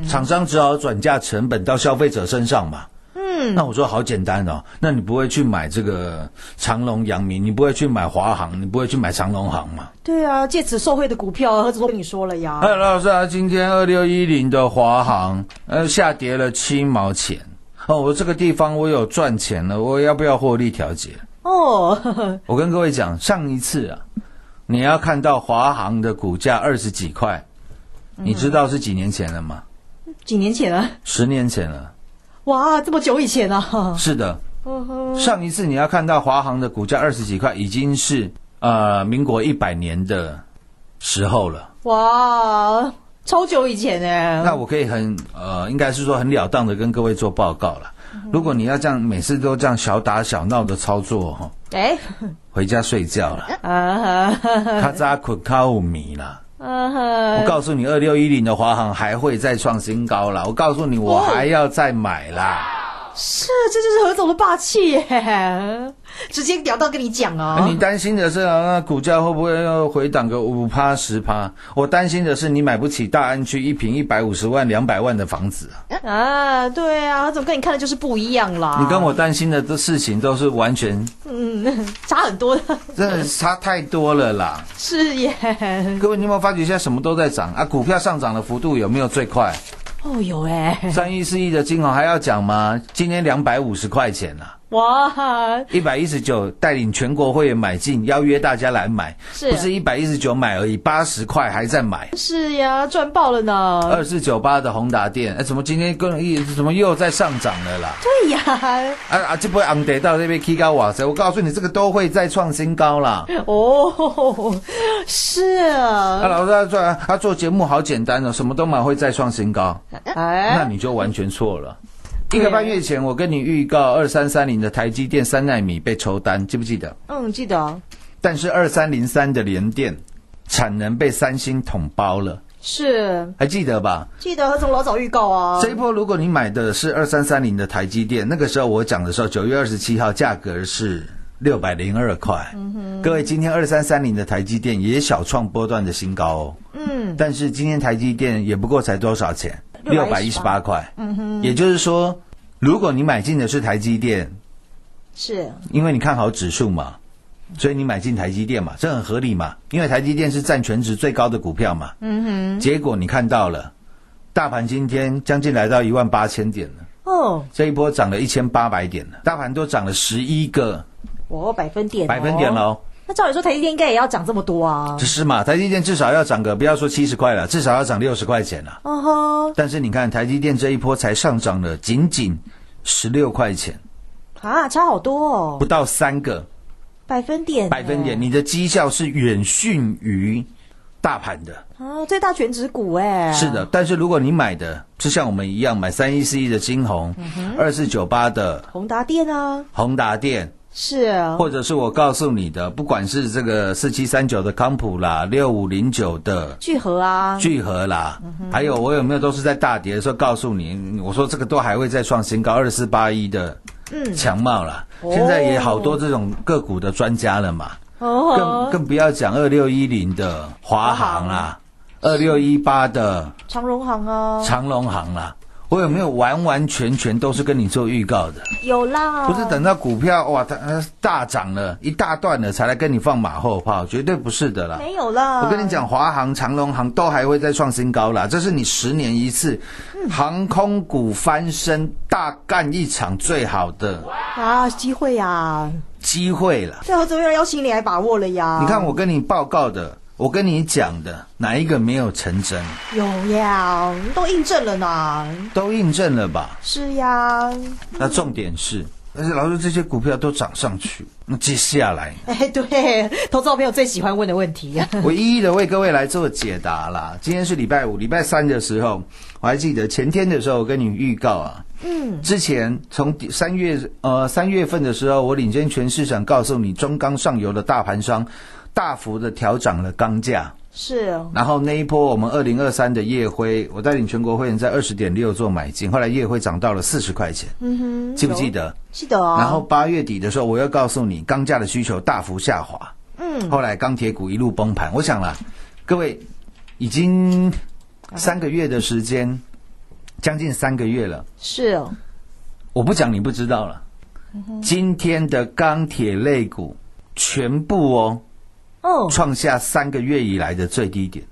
[SPEAKER 17] 厂商只好转嫁成本到消费者身上嘛。
[SPEAKER 16] 嗯，
[SPEAKER 17] 那我说好简单哦，那你不会去买这个长隆、阳明，你不会去买华航，你不会去买长隆航嘛？
[SPEAKER 16] 对啊，借此受贿的股票，何止都跟你说了呀。
[SPEAKER 17] 哎，老师啊，今天二六一零的华航呃下跌了七毛钱哦，我这个地方我有赚钱了，我要不要获利调节？
[SPEAKER 16] 哦，
[SPEAKER 17] 我跟各位讲，上一次啊，你要看到华航的股价二十几块，你知道是几年前了吗？
[SPEAKER 16] 几年前了，
[SPEAKER 17] 十年前了。
[SPEAKER 16] 哇，这么久以前啊。
[SPEAKER 17] 是的，上一次你要看到华航的股价二十几块，已经是呃民国一百年的时候了。
[SPEAKER 16] 哇，超久以前哎。
[SPEAKER 17] 那我可以很呃，应该是说很了当的跟各位做报告了。如果你要这样每次都这样小打小闹的操作哈，
[SPEAKER 16] 哎，
[SPEAKER 17] 回家睡觉了，卡扎困卡五米啦。我告诉你，二六一零的华航还会再创新高啦。我告诉你，我还要再买啦。
[SPEAKER 16] 是，这就是何总的霸气耶，直接屌到跟你讲啊。
[SPEAKER 17] 你担心的是啊，那股价会不会又回档个五趴十趴？我担心的是你买不起大安区一平一百五十万、两百万的房子啊。
[SPEAKER 16] 啊，对啊，何总跟你看的就是不一样啦。
[SPEAKER 17] 你跟我担心的这事情都是完全，
[SPEAKER 16] 嗯，差很多的。
[SPEAKER 17] 真的差太多了啦。
[SPEAKER 16] 是耶。
[SPEAKER 17] 各位，你有没有发觉现在什么都在涨啊？股票上涨的幅度有没有最快？
[SPEAKER 16] 哦，有哎。
[SPEAKER 17] 三亿四亿的金额还要讲吗？今天两百五十块钱啊，
[SPEAKER 16] 哇，
[SPEAKER 17] 一百一十九带领全国会员买进，邀约大家来买，
[SPEAKER 16] 是
[SPEAKER 17] 不是一百一十九买而已？八十块还在买。
[SPEAKER 16] 是呀，赚爆了呢。
[SPEAKER 17] 二四九八的宏达店，哎，怎么今天跟一怎么又在上涨了啦？
[SPEAKER 16] 对呀。
[SPEAKER 17] 啊啊，这波昂得到这边 K 高哇塞！我告诉你，这个都会再创新高啦。
[SPEAKER 16] 哦，是啊。
[SPEAKER 17] 啊，老师他做他做节目好简单哦，什么都买会再创新高，
[SPEAKER 16] 哎，
[SPEAKER 17] 那你就完全错了。一个半月前，我跟你预告二三三零的台积电三纳米被抽单，记不记得？
[SPEAKER 16] 嗯，记得。
[SPEAKER 17] 但是二三零三的联电产能被三星统包了，
[SPEAKER 16] 是
[SPEAKER 17] 还记得吧？
[SPEAKER 16] 记得何总老早预告啊。
[SPEAKER 17] 这一波如果你买的是二三三零的台积电，那个时候我讲的时候，九月二十七号价格是六百零二块。
[SPEAKER 16] 嗯
[SPEAKER 17] 各位，今天二三三零的台积电也小创波段的新高哦。
[SPEAKER 16] 嗯，
[SPEAKER 17] 但是今天台积电也不过才多少钱？六百一十八块。
[SPEAKER 16] 嗯哼，
[SPEAKER 17] 也就是说，如果你买进的是台积电，
[SPEAKER 16] 是
[SPEAKER 17] 因为你看好指数嘛，所以你买进台积电嘛，这很合理嘛。因为台积电是占全值最高的股票嘛。
[SPEAKER 16] 嗯哼，
[SPEAKER 17] 结果你看到了，大盘今天将近来到一万八千点了。
[SPEAKER 16] 哦，
[SPEAKER 17] 这一波涨了一千八百点了，大盘都涨了十一个
[SPEAKER 16] 哦，百分点、哦，
[SPEAKER 17] 百分点喽。
[SPEAKER 16] 那照理说，台积电应该也要涨这么多啊？
[SPEAKER 17] 这是嘛？台积电至少要涨个，不要说七十块了，至少要涨六十块钱了。
[SPEAKER 16] 哦吼，
[SPEAKER 17] 但是你看，台积电这一波才上涨了仅仅十六块钱，
[SPEAKER 16] 啊，差好多哦，
[SPEAKER 17] 不到三个。
[SPEAKER 16] 百分点，
[SPEAKER 17] 百分点，你的绩效是远逊于大盘的。
[SPEAKER 16] 啊，最大全指股哎，
[SPEAKER 17] 是的，但是如果你买的是像我们一样买三一四一的金红，二四九八的
[SPEAKER 16] 宏达电啊，
[SPEAKER 17] 宏达电。
[SPEAKER 16] 是。啊，
[SPEAKER 17] 或者是我告诉你的，不管是这个四七三九的康普啦，六五零九的
[SPEAKER 16] 聚合啊，
[SPEAKER 17] 聚合啦，还有我有没有都是在大跌的时候告诉你，我说这个都还会再创新高，二四八一的
[SPEAKER 16] 嗯。
[SPEAKER 17] 强茂啦，现在也好多这种个股的专家了嘛，
[SPEAKER 16] 哦，
[SPEAKER 17] 更更不要讲二六一零的华航啦，二六一八的
[SPEAKER 16] 长荣行啊，
[SPEAKER 17] 长隆行啦。我有没有完完全全都是跟你做预告的？
[SPEAKER 16] 有啦，
[SPEAKER 17] 不是等到股票哇它呃大涨了一大段了才来跟你放马后炮，绝对不是的啦。
[SPEAKER 16] 没有啦，
[SPEAKER 17] 我跟你讲，华航、长隆航都还会再创新高啦，这是你十年一次、航空股翻身大干一场最好的
[SPEAKER 16] 啊机会呀，
[SPEAKER 17] 机会了。
[SPEAKER 16] 最后怎么样邀请你来把握了呀？
[SPEAKER 17] 你看我跟你报告的，我跟你讲的，哪一个没有成真？
[SPEAKER 16] 有呀，都印证了呢。
[SPEAKER 17] 都印证了吧？
[SPEAKER 16] 是呀。
[SPEAKER 17] 那重点是，而且老师这些股票都涨上去，那接下来，
[SPEAKER 16] 哎，对，投资朋友最喜欢问的问题呀。
[SPEAKER 17] 我一一的为各位来做解答啦。今天是礼拜五，礼拜三的时候，我还记得前天的时候，我跟你预告啊，
[SPEAKER 16] 嗯，
[SPEAKER 17] 之前从三月呃三月份的时候，我领先全市场告诉你，中钢上游的大盘商大幅的调涨了钢价。
[SPEAKER 16] 是哦，
[SPEAKER 17] 然后那一波我们二零二三的夜辉，我带领全国会员在二十点六做买进，后来夜辉涨到了四十块钱，
[SPEAKER 16] 嗯哼，
[SPEAKER 17] 记不记得？
[SPEAKER 16] 记得哦。
[SPEAKER 17] 然后八月底的时候，我又告诉你，钢价的需求大幅下滑，
[SPEAKER 16] 嗯，
[SPEAKER 17] 后来钢铁股一路崩盘。我想了，各位已经三个月的时间，将近三个月了，
[SPEAKER 16] 是哦，
[SPEAKER 17] 我不讲你不知道了。今天的钢铁类股全部哦。
[SPEAKER 16] 哦，
[SPEAKER 17] 创下三个月以来的最低点。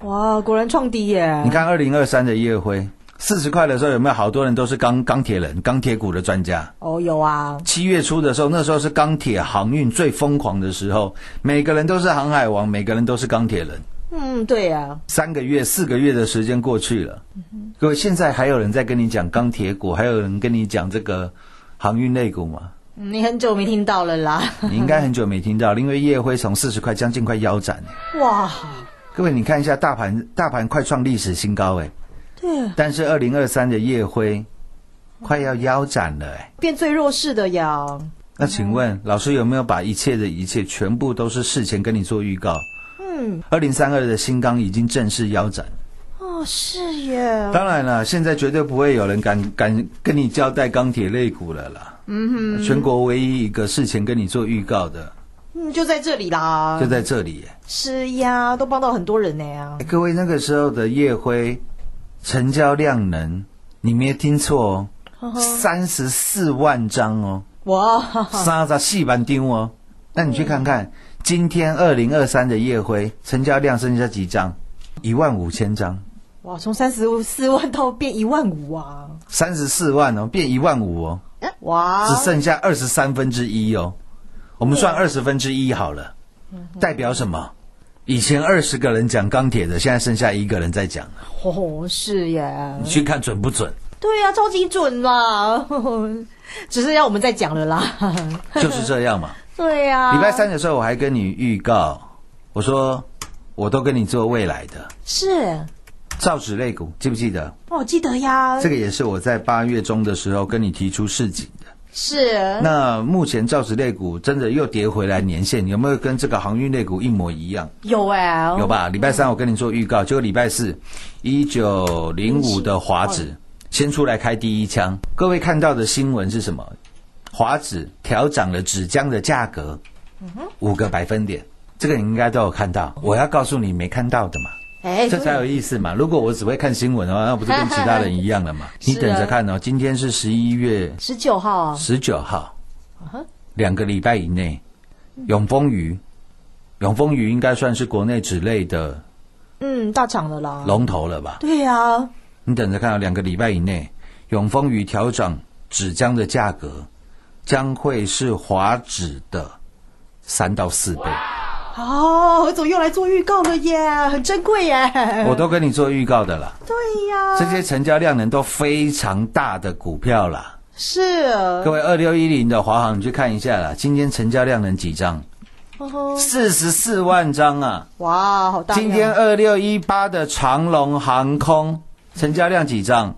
[SPEAKER 16] 哇，果然创低耶！
[SPEAKER 17] 你看二零二三的夜辉四十块的时候，有没有好多人都是钢钢铁人、钢铁股的专家？
[SPEAKER 16] 哦，有啊。
[SPEAKER 17] 七月初的时候，那时候是钢铁航运最疯狂的时候，每个人都是航海王，每个人都是钢铁人。
[SPEAKER 16] 嗯，对呀。
[SPEAKER 17] 三个月、四个月的时间过去了，各位，现在还有人在跟你讲钢铁股，还有人跟你讲这个航运类股吗？
[SPEAKER 16] 你很久没听到了啦，
[SPEAKER 17] 你应该很久没听到，因为夜辉从四十块将近快腰斩。
[SPEAKER 16] 哇！
[SPEAKER 17] 各位，你看一下大盘，大盘快创历史新高哎。
[SPEAKER 16] 对。
[SPEAKER 17] 但是二零二三的夜辉快要腰斩了哎。
[SPEAKER 16] 变最弱势的呀。
[SPEAKER 17] 那请问老师有没有把一切的一切全部都是事前跟你做预告？
[SPEAKER 16] 嗯。
[SPEAKER 17] 二零三二的新钢已经正式腰斩。
[SPEAKER 16] 哦，是耶。
[SPEAKER 17] 当然了，现在绝对不会有人敢敢跟你交代钢铁类股了啦。
[SPEAKER 16] 嗯
[SPEAKER 17] 哼，全国唯一一个事前跟你做预告的，
[SPEAKER 16] 嗯，就在这里啦，
[SPEAKER 17] 就在这里。
[SPEAKER 16] 是呀，都帮到很多人呢呀。
[SPEAKER 17] 各位，那个时候的夜辉成交量能，你没听错哦，三十四万张哦，
[SPEAKER 16] 哇，
[SPEAKER 17] 三十四万张哦。那你去看看，今天二零二三的夜辉成交量剩下几张？一万五千张。
[SPEAKER 16] 哇，从三十四万到变一万五啊！
[SPEAKER 17] 三十四万哦，变一万五哦。
[SPEAKER 16] 哇！
[SPEAKER 17] 只剩下二十三分之一哦，我们算二十分之一好了，代表什么？以前二十个人讲钢铁的，现在剩下一个人在讲。
[SPEAKER 16] 哦，是呀。
[SPEAKER 17] 你去看准不准？
[SPEAKER 16] 对呀，超级准啦！只是要我们再讲了啦。
[SPEAKER 17] 就是这样嘛。
[SPEAKER 16] 对呀。
[SPEAKER 17] 礼拜三的时候我还跟你预告，我说我都跟你做未来的。
[SPEAKER 16] 是。
[SPEAKER 17] 造纸类股记不记得？
[SPEAKER 16] 哦，记得呀。
[SPEAKER 17] 这个也是我在八月中的时候跟你提出市井的。
[SPEAKER 16] 是。
[SPEAKER 17] 那目前造纸类股真的又跌回来年线，有没有跟这个航运类股一模一样？
[SPEAKER 16] 有哎。
[SPEAKER 17] 有吧？礼拜三我跟你做预告，结果礼拜四一九零五的华指先出来开第一枪。各位看到的新闻是什么？华指调涨了纸浆的价格五个百分点，这个你应该都有看到。我要告诉你没看到的嘛。
[SPEAKER 16] 哎，
[SPEAKER 17] 这才有意思嘛！如果我只会看新闻的话，那不是跟其他人一样了嘛？你等着看哦，今天是十一月
[SPEAKER 16] 十九号，
[SPEAKER 17] 十九号，两个礼拜以内，永丰鱼，永丰鱼应该算是国内纸类的，
[SPEAKER 16] 嗯，大厂的啦，
[SPEAKER 17] 龙头了吧？
[SPEAKER 16] 对呀，
[SPEAKER 17] 你等着看哦，两个礼拜以内，永丰鱼调整纸浆的价格，将会是华纸的三到四倍。
[SPEAKER 16] 哦，何总又来做预告了耶，很珍贵耶！
[SPEAKER 17] 我都跟你做预告的了。
[SPEAKER 16] 对呀，
[SPEAKER 17] 这些成交量能都非常大的股票啦。
[SPEAKER 16] 是。
[SPEAKER 17] 各位二六一零的华航，你去看一下啦，今天成交量能几张？四十四万张啊！
[SPEAKER 16] 哇，好大！
[SPEAKER 17] 今天二六一八的长龙航空成交量几张？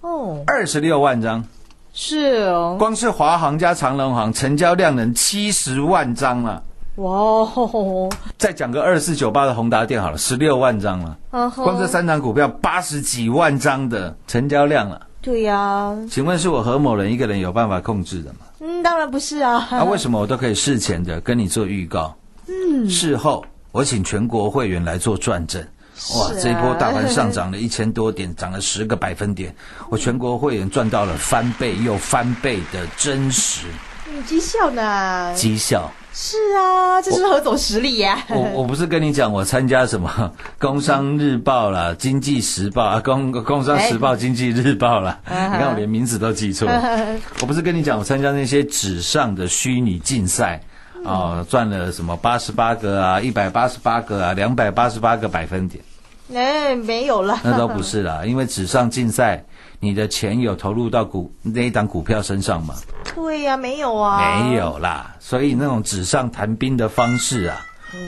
[SPEAKER 16] 哦，
[SPEAKER 17] 二十六万张。
[SPEAKER 16] 是哦，
[SPEAKER 17] 光是华航加长龙航成交量能七十万张啊！
[SPEAKER 16] 哇哦！
[SPEAKER 17] 再讲个二四九八的宏达电好了，十六万张了。光这三档股票八十几万张的成交量了。
[SPEAKER 16] 对呀。
[SPEAKER 17] 请问是我何某人一个人有办法控制的吗？
[SPEAKER 16] 嗯，当然不是啊。
[SPEAKER 17] 那为什么我都可以事前的跟你做预告？
[SPEAKER 16] 嗯。
[SPEAKER 17] 事后我请全国会员来做转正。哇，这一波大盘上涨了一千多点，涨了十个百分点，我全国会员赚到了翻倍又翻倍的真实。
[SPEAKER 16] 嗯，绩效呢？
[SPEAKER 17] 绩效。
[SPEAKER 16] 是啊，这是何总实力呀！
[SPEAKER 17] 我我不是跟你讲，我参加什么 《工商日报》啦，《经济时报》啊，《工工商时报》《经济日报》啦。你看我连名字都记错。我不是跟你讲，我参加那些纸上的虚拟竞赛啊，赚了什么八十八个啊，一百八十八个啊，两百八十八个百分点。
[SPEAKER 16] 哎，没有了。
[SPEAKER 17] 那都不是啦，因为纸上竞赛。你的钱有投入到股那一档股票身上吗？
[SPEAKER 16] 对呀，没有啊，
[SPEAKER 17] 没有啦。所以那种纸上谈兵的方式啊，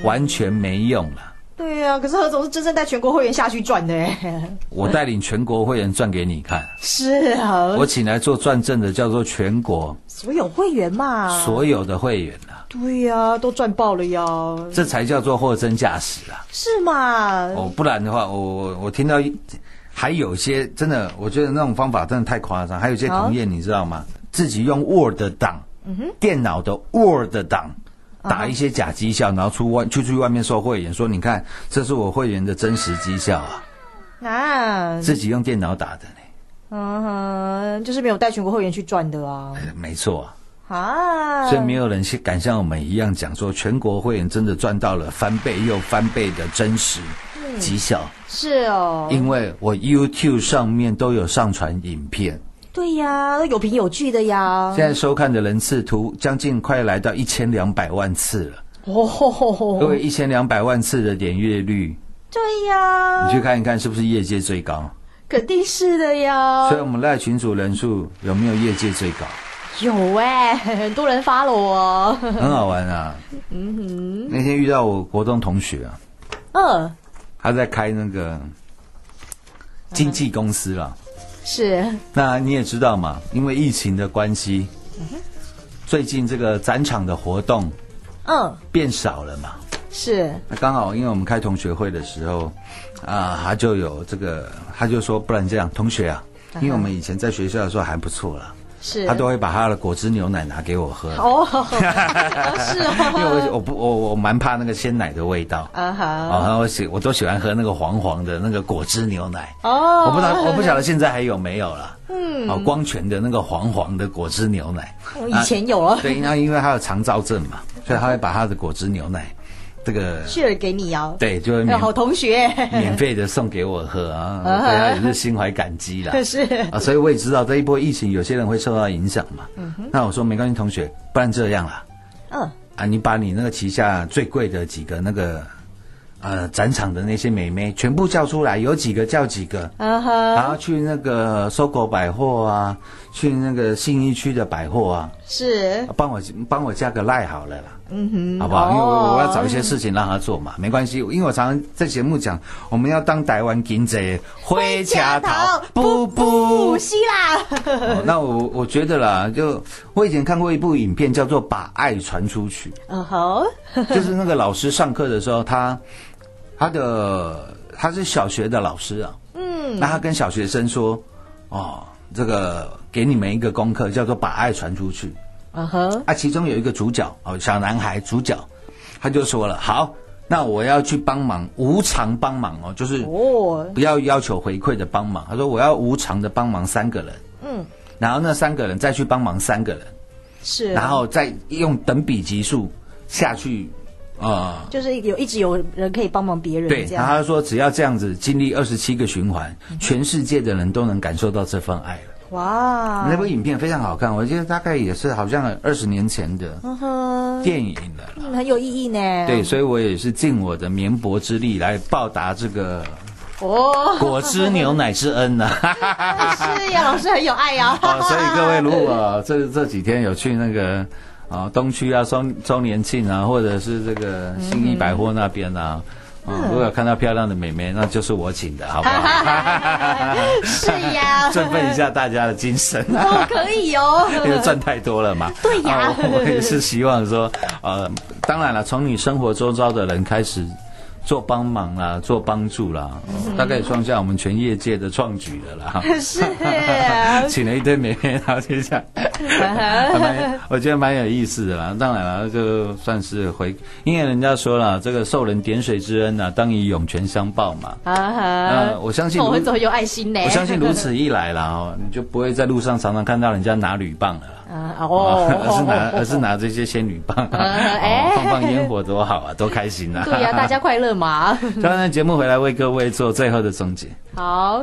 [SPEAKER 17] 完全没用了。
[SPEAKER 16] 对呀，啊，可是何总是真正带全国会员下去赚的哎。
[SPEAKER 17] 我带领全国会员赚给你看。
[SPEAKER 16] 是啊，
[SPEAKER 17] 我请来做转正的叫做全国
[SPEAKER 16] 所有会员嘛。
[SPEAKER 17] 所有的会员啊，
[SPEAKER 16] 对呀、都赚爆了呀。
[SPEAKER 17] 这才叫做货真价实啊！
[SPEAKER 16] 是嘛？
[SPEAKER 17] 哦，不然的话，我我我听到一还有些真的，我觉得那种方法真的太夸张。还有一些
[SPEAKER 16] 好
[SPEAKER 17] 同业，你知道吗？自己用 Word 档，电脑的 Word 档。
[SPEAKER 16] 啊
[SPEAKER 17] 打一些假绩效，然后出外出去外面收会员，说你看，这是我会员的真实绩效啊，
[SPEAKER 16] 啊，
[SPEAKER 17] 自己用电脑打的呢，
[SPEAKER 16] 嗯哼，就是没有带全国会员去赚的啊。
[SPEAKER 17] 没错啊。
[SPEAKER 16] 啊，
[SPEAKER 17] 所以没有人去敢像我们一样讲说，全国会员真的赚到了翻倍又翻倍的真实
[SPEAKER 16] 嗯
[SPEAKER 17] 绩效，
[SPEAKER 16] 是哦，
[SPEAKER 17] 因为我 YouTube 上面都有上传影片，
[SPEAKER 16] 对呀，都有凭有据的呀。
[SPEAKER 17] 现在收看的人次图将近快来到一千两百万次了。
[SPEAKER 16] 哦，
[SPEAKER 17] 各位，一千两百万次的点阅率，
[SPEAKER 16] 对呀，
[SPEAKER 17] 你去看一看是不是业界最高？
[SPEAKER 16] 肯定是的呀。
[SPEAKER 17] 所以我们赖群主人数有没有业界最高？
[SPEAKER 16] 有哎、很多人发了我。
[SPEAKER 17] 很好玩啊！
[SPEAKER 16] 嗯哼
[SPEAKER 17] 那天遇到我国中同学啊，
[SPEAKER 16] 哼，嗯，
[SPEAKER 17] 他在开那个经纪公司了。
[SPEAKER 16] 是，
[SPEAKER 17] 那你也知道嘛，因为疫情的关系，最近这个展场的活动
[SPEAKER 16] 嗯，
[SPEAKER 17] 变少了嘛。
[SPEAKER 16] 是，
[SPEAKER 17] 那刚好，因为我们开同学会的时候，啊，他就有这个，他就说，不然这样，同学啊，因为我们以前在学校的时候还不错啦，
[SPEAKER 16] 是，
[SPEAKER 17] 他都会把他的果汁牛奶拿给我喝。
[SPEAKER 16] 哦，是哦，
[SPEAKER 17] 因为我我不我我蛮怕那个鲜奶的味道。
[SPEAKER 16] 啊哈，
[SPEAKER 17] 哦，然后我喜我都喜欢喝那个黄黄的那个果汁牛奶。
[SPEAKER 16] 哦，
[SPEAKER 17] 我不知道我不晓得现在还有没有了。
[SPEAKER 16] 嗯，
[SPEAKER 17] 哦，光泉的那个黄黄的果汁牛奶，
[SPEAKER 16] 哦以前有了
[SPEAKER 17] 啊对，那因为他有肠燥症嘛，所以他会把他的果汁牛奶这个
[SPEAKER 16] ，share 给你哦，
[SPEAKER 17] 对，就是
[SPEAKER 16] 哎好同学，
[SPEAKER 17] 免费的送给我喝啊，大家也是心怀感激啦。
[SPEAKER 16] 是。
[SPEAKER 17] 啊，所以我也知道这一波疫情有些人会受到影响嘛。
[SPEAKER 16] 嗯哼，
[SPEAKER 17] 那我说没关系，同学，不然这样啦，
[SPEAKER 16] 嗯，
[SPEAKER 17] 啊，你把你那个旗下最贵的几个那个呃展场的那些美眉全部叫出来，有几个叫几个，然后去那个搜狗百货啊，去那个信义区的百货啊，
[SPEAKER 16] 是，
[SPEAKER 17] 帮我帮我加个赖好了啦。
[SPEAKER 16] 嗯哼，
[SPEAKER 17] 好不好？因为我我要找一些
[SPEAKER 16] 哦
[SPEAKER 17] 事情让他做嘛，没关系。因为我常常在节目讲，我们要当台湾金贼灰掐头，不不。
[SPEAKER 16] 希腊，
[SPEAKER 17] 哦那我我觉得啦，就我以前看过一部影片，叫做《把爱传出去
[SPEAKER 16] 嗯哼，》，
[SPEAKER 17] 就是那个老师上课的时候，他他的他是小学的老师啊，
[SPEAKER 16] 嗯，
[SPEAKER 17] 那他跟小学生说，哦，这个给你们一个功课，叫做把爱传出去。
[SPEAKER 16] 嗯哼，
[SPEAKER 17] 啊，其中有一个主角哦，小男孩主角，他就说了，好，那我要去帮忙，无偿帮忙哦，就是
[SPEAKER 16] 哦，
[SPEAKER 17] 不要要求回馈的帮忙。他说我要无偿的帮忙三个人，
[SPEAKER 16] 嗯，
[SPEAKER 17] 然后那三个人再去帮忙三个人，
[SPEAKER 16] 是，
[SPEAKER 17] 然后再用等比级数下去，呃，
[SPEAKER 16] 就是有一直有人可以帮忙别人，
[SPEAKER 17] 对，然后他说只要这样子经历二十七个循环，全世界的人都能感受到这份爱了。
[SPEAKER 16] 哇，
[SPEAKER 17] 那部影片非常好看，我记得大概也是好像二十年前的电影了。
[SPEAKER 16] 嗯很有意义呢，
[SPEAKER 17] 对，所以我也是尽我的绵薄之力来报答这个
[SPEAKER 16] 哦，
[SPEAKER 17] 果汁牛奶之恩呢、
[SPEAKER 16] 是呀，老师很有爱呀，
[SPEAKER 17] 哦，所以各位如果这这几天有去那个啊东区啊双周年庆啊，或者是这个新一百货那边啊。嗯，如果有看到漂亮的美眉，那就是我请的，好不好？
[SPEAKER 16] 是呀，
[SPEAKER 17] 振奋一下大家的精神。
[SPEAKER 16] 哦，可以哦，
[SPEAKER 17] 因为赚太多了嘛。
[SPEAKER 16] 对呀
[SPEAKER 17] 啊我也是希望说，呃，当然了，从你生活周遭的人开始做帮忙啦，做帮助啦，哦大概也创下我们全业界的创举了啦。
[SPEAKER 16] 是，
[SPEAKER 17] 请了一堆美眉，然后就这样，蛮我觉得蛮有意思的啦。当然了，就算是回，因为人家说了，这个受人点水之恩呐、当以涌泉相报嘛。
[SPEAKER 16] 啊哈
[SPEAKER 17] 呃，我相信如
[SPEAKER 16] 我很走有爱心呢，
[SPEAKER 17] 我相信如此一来啦，哦，你就不会在路上常常看到人家拿铝棒了啦。
[SPEAKER 16] 啊哦，
[SPEAKER 17] 而 是拿而是拿这些仙女棒，放放烟火多好啊，多开心啊！
[SPEAKER 16] 对呀，大家快乐嘛，
[SPEAKER 17] 当然，节目回来为各位做最后的总结。
[SPEAKER 16] 好。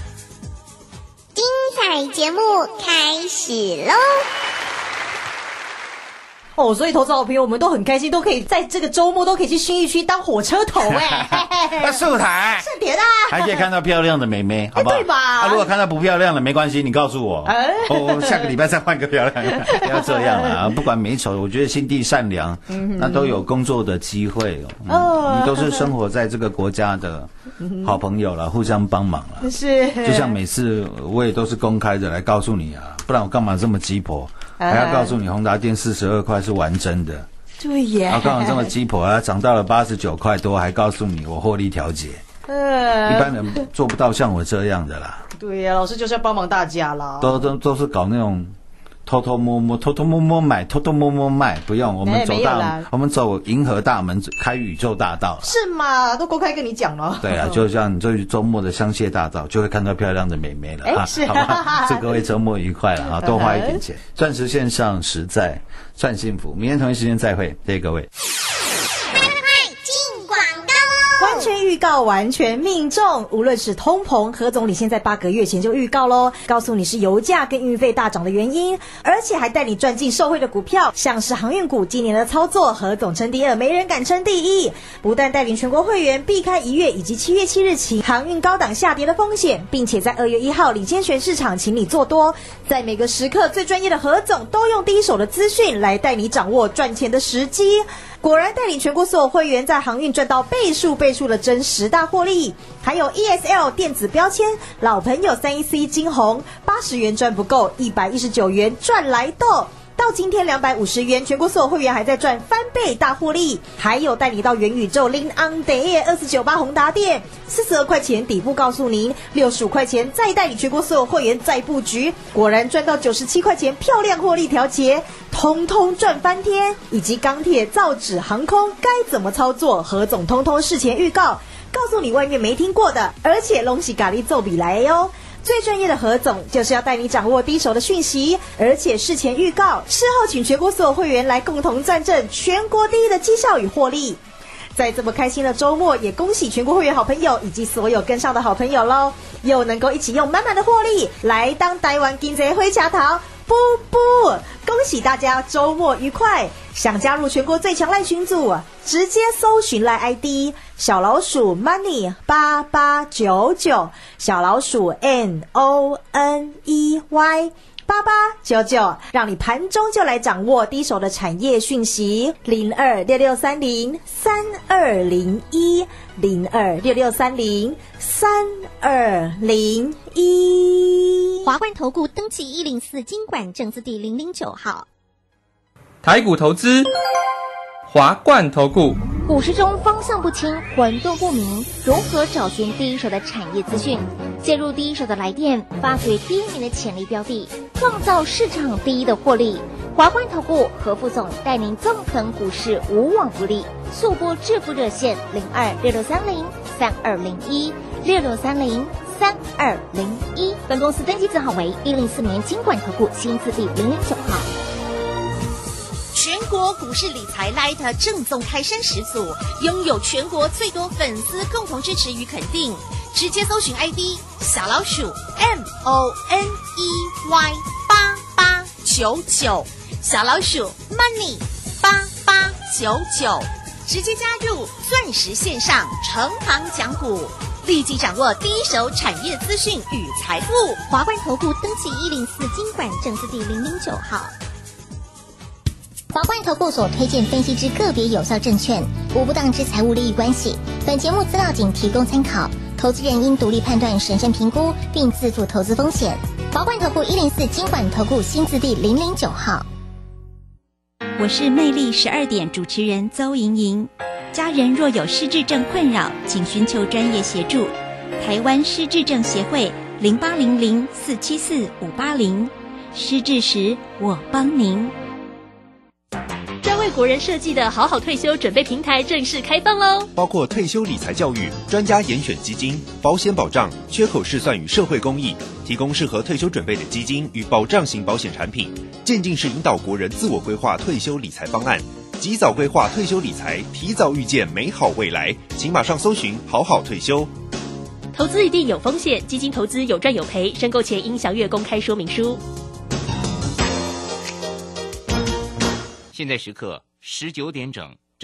[SPEAKER 18] 节目开始喽！
[SPEAKER 16] 哦，所以投资好朋友我们都很开心，都可以在这个周末都可以去新义区当火车头哎，
[SPEAKER 17] 那素台
[SPEAKER 16] 盛典啊，
[SPEAKER 17] 还可以看到漂亮的妹妹，好不好？
[SPEAKER 16] 对吧
[SPEAKER 17] 啊，如果看到不漂亮的，没关系，你告诉我，
[SPEAKER 16] 哎
[SPEAKER 17] 我我下个礼拜再换个漂亮的，不要这样啊！不管美丑，我觉得心地善良，那都有工作的机会哦。
[SPEAKER 16] 哦
[SPEAKER 17] 我们都是生活在这个国家的好朋友了，互相帮忙了。
[SPEAKER 16] 是，
[SPEAKER 17] 就像每次我也都是公开的来告诉你啊，不然我干嘛这么鸡婆？还要告诉你宏达电四十二块是完真的，
[SPEAKER 16] 对耶，
[SPEAKER 17] 然后刚好这么 鸡婆啊，涨到了八十九块多，还告诉你我获利调节。
[SPEAKER 16] 呃。
[SPEAKER 17] 一般人做不到像我这样的啦，
[SPEAKER 16] 对呀，老师就是要帮忙大家啦。
[SPEAKER 17] 都都都是搞那种偷偷摸摸、偷偷摸摸买、偷偷摸摸卖，不用，我们
[SPEAKER 16] 哎
[SPEAKER 17] 走大
[SPEAKER 16] 没有啦，
[SPEAKER 17] 我们走银河大门，开宇宙大道。
[SPEAKER 16] 是吗？都公开跟你讲了。
[SPEAKER 17] 对啊，就像你这周末的香榭大道，就会看到漂亮的美眉了啊，
[SPEAKER 16] 哎是
[SPEAKER 17] 好吧？祝各位周末愉快了啊，多花一点钱，钻石线上实在算幸福。明天同一时间再会，谢谢各位。
[SPEAKER 16] 预告，完全命中。无论是通膨，何总理现在八个月前就预告喽，告诉你是油价跟运费大涨的原因，而且还带你赚进受惠的股票，像是航运股，今年的操作，何总称第二，没人敢称第一。不但带领全国会员避开一月以及七月七日起航运高档下跌的风险，并且在二月一号领先全市场，请你做多。在每个时刻，最专业的何总都用第一手的资讯来带你掌握赚钱的时机。果然带领全国所有会员在航运赚到倍数倍数的真实大获利，还有 ESL 电子标签，老朋友三一 C 金红八十元赚不够，一百一十九元赚来豆。到今天两百五十元，全国所有会员还在赚翻倍大获利，还有带你到元宇宙 Lin on Day 二四九八宏达店，四十二块钱底部告诉您，六十五块钱再带你全国所有会员再布局，果然赚到九十七块钱，漂亮获利调节，通通赚翻天。以及钢铁、造纸、航空该怎么操作，何总通通事前预告，告诉你外面没听过的，而且隆喜咖喱奏比来哟。最专业的何总就是要带你掌握第一手的讯息，而且事前预告，事后请全国所有会员来共同赞证全国第一的绩效与获利。在这么开心的周末，也恭喜全国会员好朋友以及所有跟上的好朋友喽，又能够一起用满满的获利来当台湾金贼灰茶糖。不不，恭喜大家周末愉快！想加入全国最强赖群组，直接搜寻赖 ID 小老鼠 money 八八九九，小老鼠 n o n e y。八八九九，让你盘中就来掌握第一手的产业讯息，零二六六三零三二零一，零二六六三零三二零一。
[SPEAKER 18] 华冠投顾登记一零四经管证字第零零九号。
[SPEAKER 13] 台股投资，华冠投顾。
[SPEAKER 18] 股市中方向不清、混沌不明，如何找寻第一手的产业资讯？介入第一手的来电，发掘第一名的潜力标的，创造市场第一的获利。华冠投顾何副总带领纵横股市，无往不利。速播致富热线零二六六三零三二零一六六三零三二零一。本公司登记字号为一零四年经管投顾新字第零零九号。
[SPEAKER 19] 全国股市理财 Light 正宗开山始祖，拥有全国最多粉丝共同支持与肯定。直接搜寻 ID 小老鼠 M O N E Y 八八九九，小老鼠 Money 八八九九，直接加入钻石线上成行讲股，立即掌握第一手产业资讯与财富。
[SPEAKER 18] 华冠投顾登记一零四经管证字第零零九号。华冠投顾所推荐分析之个别有效证券，无不当之财务利益关系。本节目资料仅提供参考，投资人应独立判断、审慎评估，并自负投资风险。华冠投顾一零四经管投顾新字第零零九号。
[SPEAKER 20] 我是魅力十二点主持人邹莹莹。家人若有失智症困扰，请寻求专业协助。台湾失智症协会零八零零四七四五八零，失智时我帮您。
[SPEAKER 3] 专为国人设计的好好退休准备平台正式开放喽！
[SPEAKER 21] 包括退休理财教育、专家严选基金、保险保障、缺口试算与社会公益，提供适合退休准备的基金与保障型保险产品，渐进式引导国人自我规划退休理财方案。及早规划退休理财，提早预见美好未来，请马上搜寻“好好退休”。
[SPEAKER 3] 投资一定有风险，基金投资有赚有赔，申购前应详阅公开说明书。
[SPEAKER 22] 现在时刻十九点整。